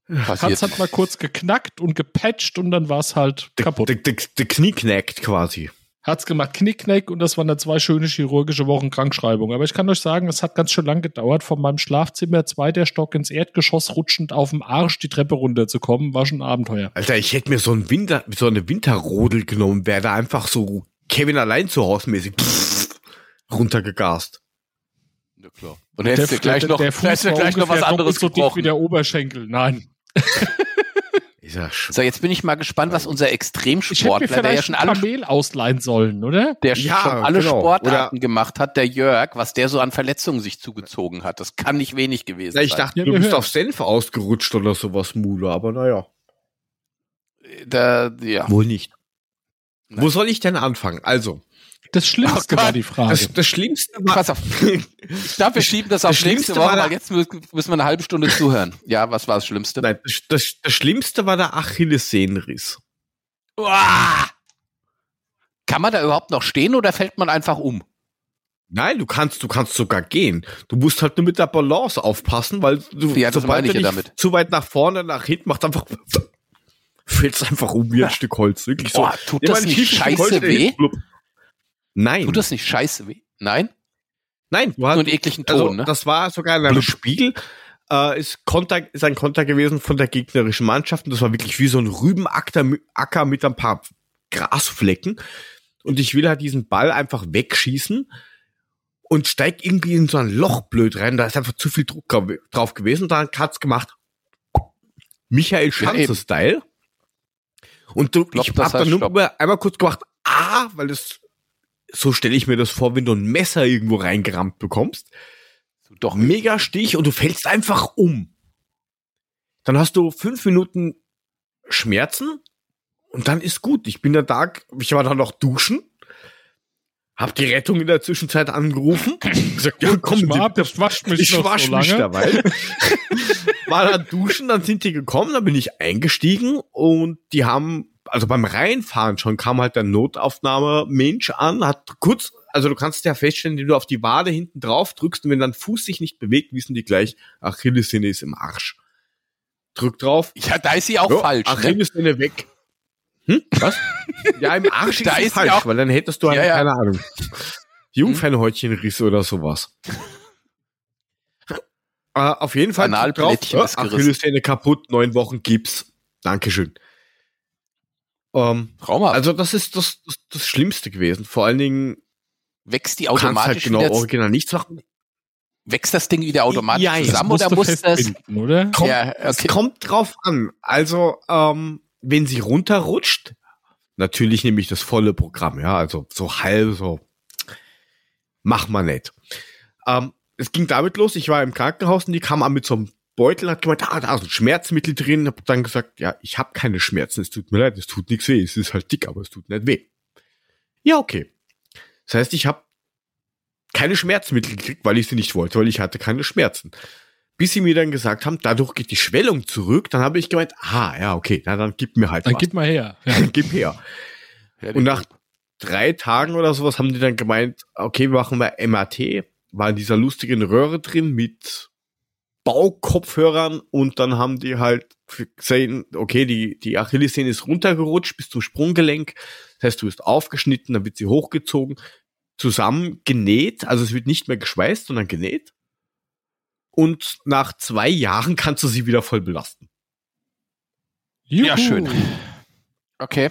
hat's Passiert. halt mal kurz geknackt und gepatcht und dann war es halt kaputt. Der, der, der Knie knackt quasi. Hat's gemacht, Knickknack, und das waren dann zwei schöne chirurgische Wochen Krankschreibung. Aber ich kann euch sagen, es hat ganz schön lang gedauert, von meinem Schlafzimmer zweiter Stock ins Erdgeschoss rutschend auf dem Arsch die Treppe runterzukommen, war schon ein Abenteuer. Alter, ich hätte mir so, ein Winter, so eine Winterrodel genommen, wäre da einfach so Kevin allein zu Hause mäßig pff, runtergegast. Ja, klar. Und hättest du gleich noch, hättest du war gleich noch was anderes so dick wie gebrochen. der Oberschenkel. Nein. Ist ja So, jetzt bin ich mal gespannt, was unser Extremsportler, der ja schon alle, Kamel ausleihen sollen, oder? der Ja, schon alle genau. Sportarten gemacht hat, der Jörg, was der so an Verletzungen sich zugezogen hat. Das kann nicht wenig gewesen Ja, ich sein. dachte, Ja, du bist hören. auf Senf ausgerutscht oder sowas, Mule, aber naja. Da, ja. Wohl nicht. Nein. Wo soll ich denn anfangen? Also, Das Schlimmste Oh war die Frage. das, das Schlimmste war. Pass auf. Ich glaube, wir schieben das auf das nächste Schlimmste Woche, weil jetzt mü- müssen wir eine halbe Stunde zuhören. Ja, was war das Schlimmste? Nein, das, das, das Schlimmste war der Achillessehnenriss. Uah! Kann man da überhaupt noch stehen oder fällt man einfach um? Nein, du kannst, du kannst sogar gehen. Du musst halt nur mit der Balance aufpassen, weil du, Ja, ich du dich damit. zu weit nach vorne, nach hinten macht einfach, <laughs> fällst einfach um wie ein Stück Holz. Wirklich so. Boah, tut das nicht scheiße weh? Blub. Nein. Tut das nicht scheiße weh? Nein? Nein, du Nur hast, einen ekligen Ton, also, ne? das war sogar in einem Spiegel, äh, ist, Konter, ist ein Konter gewesen von der gegnerischen Mannschaft und das war wirklich wie so ein Rübenacker mi- Acker mit ein paar Grasflecken und ich will halt diesen Ball einfach wegschießen und steig irgendwie in so ein Loch blöd rein, da ist einfach zu viel Druck drauf- gewesen, dann hat's gemacht. Michael Schanze-Style. Und du, Stopp, ich das hab dann nur einmal kurz gemacht, ah, weil das, so stelle ich mir das vor, wenn du ein Messer irgendwo reingerammt bekommst Doch, mega Stich und du fällst einfach um. Dann hast du fünf Minuten Schmerzen und dann ist gut. Ich bin der Tag, ich war dann noch duschen, hab die Rettung in der Zwischenzeit angerufen, <clears throat> gesagt, ja komm, die- ab, ich wasch mich ich noch wasch so mich lange. dabei. <laughs> War dann duschen, dann sind die gekommen, dann bin ich eingestiegen und die haben, also beim Reinfahren schon kam halt der Notaufnahme-Mensch an, hat kurz, also du kannst ja feststellen, wenn du auf die Wade hinten drauf drückst und wenn dein Fuß sich nicht bewegt, wissen die gleich, Achillessehne ist im Arsch. Drück drauf. ja, da ist sie auch Jo, falsch. Ne? Achillessehne weg. Hm? Was? ja, im Arsch <laughs> Da ist sie ist falsch, auch- weil dann hättest du halt, Ja, ja. keine Ahnung, <laughs> Jungfernhäutchenriss oder sowas. Äh, auf jeden Fall ist gerissen. Achillessehne kaputt, neun Wochen Gips. Dankeschön. Ähm, Traumhaft. also das ist das, das, das Schlimmste gewesen. Vor allen Dingen wächst die halt automatisch genau wieder, original nichts machen. wächst das Ding wieder automatisch Ja, ja. zusammen oder muss das? oder? Kommt, Ja, Es okay. kommt drauf an. Also, ähm, wenn sie runterrutscht, natürlich nehme ich das volle Programm, ja, also so halb, so mach mal nicht. Ähm, es ging damit los, ich war im Krankenhaus und die kam an mit so einem Beutel und hat gemeint, ah, da ist ein Schmerzmittel drin. Hab dann gesagt, ja, ich habe keine Schmerzen, es tut mir leid, es tut nichts weh, es ist halt dick, aber es tut nicht weh. Ja, okay. Das heißt, ich habe keine Schmerzmittel gekriegt, weil ich sie nicht wollte, weil ich hatte keine Schmerzen. Bis sie mir dann gesagt haben, dadurch geht die Schwellung zurück, dann habe ich gemeint, ah, ja, okay, na, dann gib mir halt Dann was. gib mal her. <laughs> Ja. gib her. Ja, Und nach drei Tagen oder sowas haben die dann gemeint, okay, wir machen wir MRT, war in dieser lustigen Röhre drin mit Baukopfhörern und dann haben die halt gesehen, okay, die, die Achillessehne ist runtergerutscht bis zum Sprunggelenk. Das heißt, du bist aufgeschnitten, dann wird sie hochgezogen, zusammen genäht, also es wird nicht mehr geschweißt, sondern genäht. Und nach zwei Jahren kannst du sie wieder voll belasten. Ja, Juhu. schön. Okay.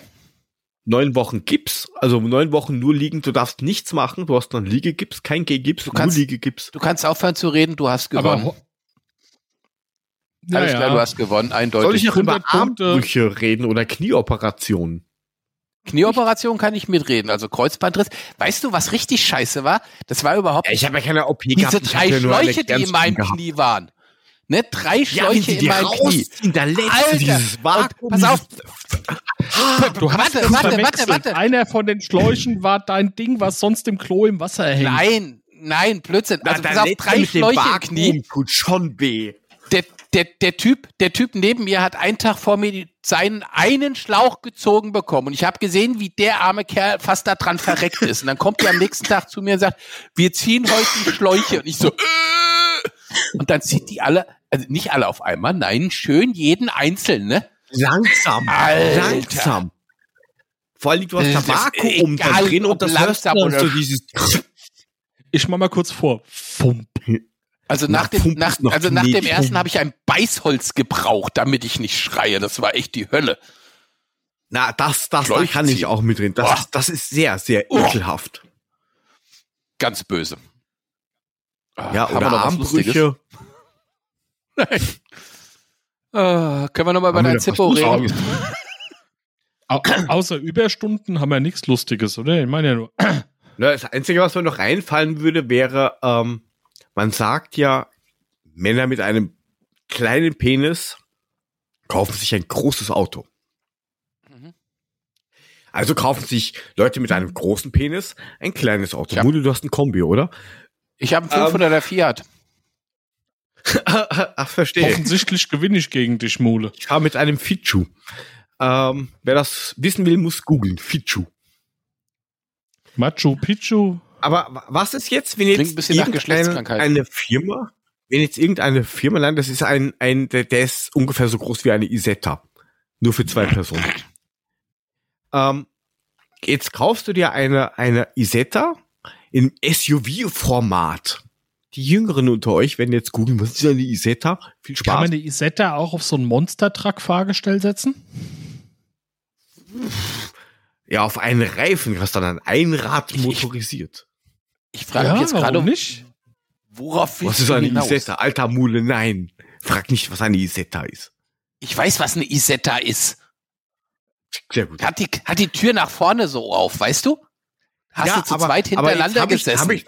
neun Wochen Gips, also neun Wochen nur liegen, du darfst nichts machen, du hast dann Liegegips, kein G-Gips, Du nur kannst- Liegegips. Du kannst aufhören zu reden, du hast Aber gewonnen. ho- ja, Alles klar, ja. du hast gewonnen, eindeutig. Soll ich noch über 100 Punkte. Armbrüche reden oder Knieoperationen? Knieoperation kann ich mitreden, also Kreuzbandriss. Weißt du, was richtig scheiße war? Das war überhaupt Ja, ich habe ja keine OP diese gehabt. ich drei ja Schläuche, die in meinem gehabt. Knie waren. Ne, drei Ja, Schläuche sie in die meinem Knie. da Alter, dieses Vakuum. pass auf. <laughs> Du hast Warte, warte, warte, warte. Einer von den Schläuchen war dein Ding, was sonst im Klo im Wasser hängt. Nein, nein, Blödsinn. Na, Also da pass auf, drei Schläuche im Knie. Tut schon weh. Der, der, Typ, der Typ neben mir hat einen Tag vor mir seinen einen Schlauch gezogen bekommen und ich habe gesehen, wie der arme Kerl fast da dran verreckt ist. Und dann kommt er am nächsten Tag zu mir und sagt, wir ziehen heute die Schläuche und ich so. Äh. Und dann zieht die alle, also nicht alle auf einmal, nein, schön jeden einzeln, ne? Langsam. Alter. Langsam. Vor allem, du hast Das da Vakuum da drin und das hörst du langsam oder so dieses. <laughs> Ich mach mal kurz vor. Fump. Also Na, nach dem, nach, also nach dem ersten habe ich ein Beißholz gebraucht, damit ich nicht schreie. Das war echt die Hölle. Na, das, das, da kann ich auch mit drin. Das, ist, das ist sehr, sehr Oh. ekelhaft. Ganz böse. Ah, Ja, haben wir oder? Armbrüche. <laughs> Ah, können wir nochmal deinem noch Zippo reden? <laughs> Au außer Überstunden haben wir nichts Lustiges, oder? Ich meine ja nur. Na, Das Einzige, was mir noch reinfallen würde, wäre, ähm, man sagt ja, Männer mit einem kleinen Penis kaufen sich ein großes Auto. Mhm. Also kaufen sich Leute mit einem großen Penis ein kleines Auto. Ja. Mude, du hast ein Kombi, oder? Ich habe einen 500er Fiat. <laughs> Ach, verstehe. Offensichtlich gewinne ich gegen dich, Mule. Ich fahre mit einem Fichu. Ähm, wer das wissen will, muss googeln. Fichu. Machu Picchu. Aber wa- was ist jetzt, wenn jetzt ein eine Firma, wenn jetzt irgendeine Firma, nein, das ist ein, ein der, der ist ungefähr so groß wie eine Isetta. Nur für zwei Personen. Ähm, jetzt kaufst du dir eine, eine Isetta im SUV-Format. Die Jüngeren unter euch werden jetzt googeln, was ist eine Isetta? Viel Kann Spaß. man die Isetta auch auf so ein Monster-Truck-Fahrgestell setzen? Ja, auf einen Reifen du dann ein Rad motorisiert. Ich frage mich jetzt gerade, warum nicht? worauf willst Was ist eine hinaus? Isetta? Alter Mule, nein. Frag nicht, was eine Isetta ist. Ich weiß, was eine Isetta ist. Sehr gut. Hat die, hat die Tür nach vorne so auf, weißt du? Hast du zu zweit aber jetzt hintereinander hab ich- gesessen? hab ich-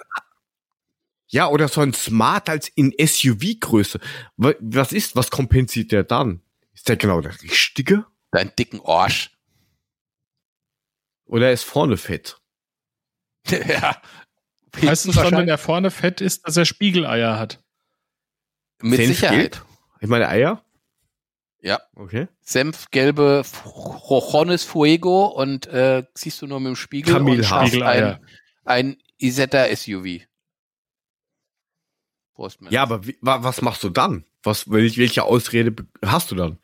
ja, oder so ein Smart als in SUV-Größe. Wa- Was ist, was kompensiert der dann? Ist der genau der richtige? Deinen dicken Orsch. Oder er ist vorne fett? <laughs> ja. Hinten es schon, wenn er vorne fett ist, dass er Spiegeleier hat? Mit Senf Sicherheit. gelb? Ich meine Eier? Ja. Okay. Senfgelbe Rojones Fuego und äh, siehst du nur mit dem Spiegel und Kamelhaar. schaffst Spiegeleier. ein, ein Isetta SUV. Prost, Mann. Ja, aber wie, wa, was machst du dann? Was, wel- welche Ausrede hast du dann?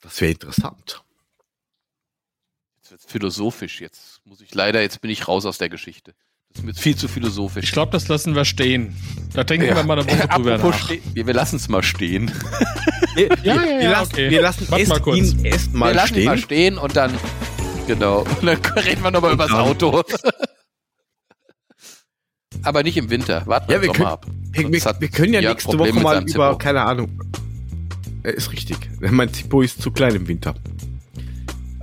Das wäre interessant. Jetzt wird's philosophisch. Jetzt muss ich leider, jetzt bin ich raus aus der Geschichte. Das ist mir viel zu philosophisch. Ich glaube, das lassen wir stehen. Da denken wir mal eine Woche drüber nach. ste- wir, wir lassen es mal stehen. <laughs> Wir, Ja, wir, ja, ja, wir lassen, okay. wir lassen Warte es mal kurz. ihn erst wir mal lassen ihn mal stehen. stehen und dann, genau, und <laughs> dann reden wir nochmal über das Auto. <laughs> Aber nicht im Winter. Warten Ja, wir wir können- ab. Wir, wir, wir können ja Jörg nächste Woche mal über, Zippo. keine Ahnung. Äh, Ist richtig. Mein Zippo ist zu klein im Winter.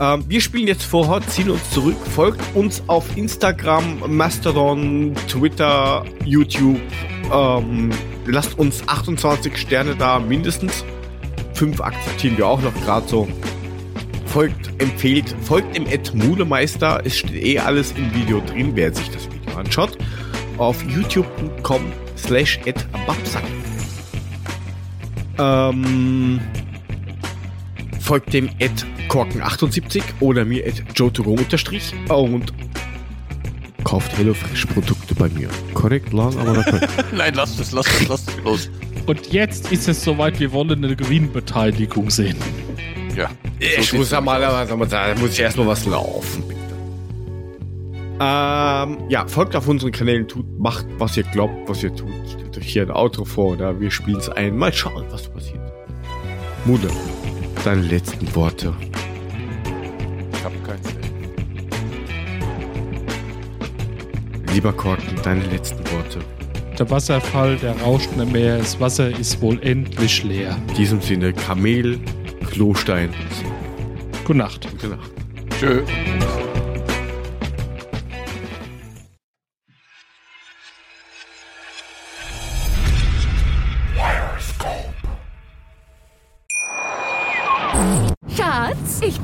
Ähm, wir spielen jetzt vorher, ziehen uns zurück, folgt uns auf Instagram, Mastodon, Twitter, YouTube. Ähm, lasst uns 28 Sterne da, mindestens. Fünf akzeptieren wir auch noch gerade so. Folgt, empfehlt, folgt dem Ed Mulemeister. Es steht eh alles im Video drin, wer sich das Video anschaut. Auf youtube.com slash Babsack. Ähm, folgt dem Ed Korken78 oder mir Ed Jotogo unterstrich und kauft HelloFresh Produkte bei mir. Korrekt, lang, aber da <laughs> Nein, lass das, lass das, lass das los. Und jetzt ist es soweit, wir wollen eine Gewinnbeteiligung sehen. Ja. Ich So muss sieht's ja mal, da muss ich erstmal was laufen, bitte. Ähm, ja, folgt auf unseren Kanälen, tut, macht, was ihr glaubt, was ihr tut. Stellt euch hier ein Outro vor oder wir spielen es ein. Mal schauen, was passiert. Mude, deine letzten Worte. Ich hab keinen Sinn. Lieber Korken, deine letzten Worte. Der Wasserfall, der rauscht nicht mehr, das Wasser ist wohl endlich leer. In diesem Sinne, Kamel, Klostein. Gute Nacht. Gute Nacht. Tschö.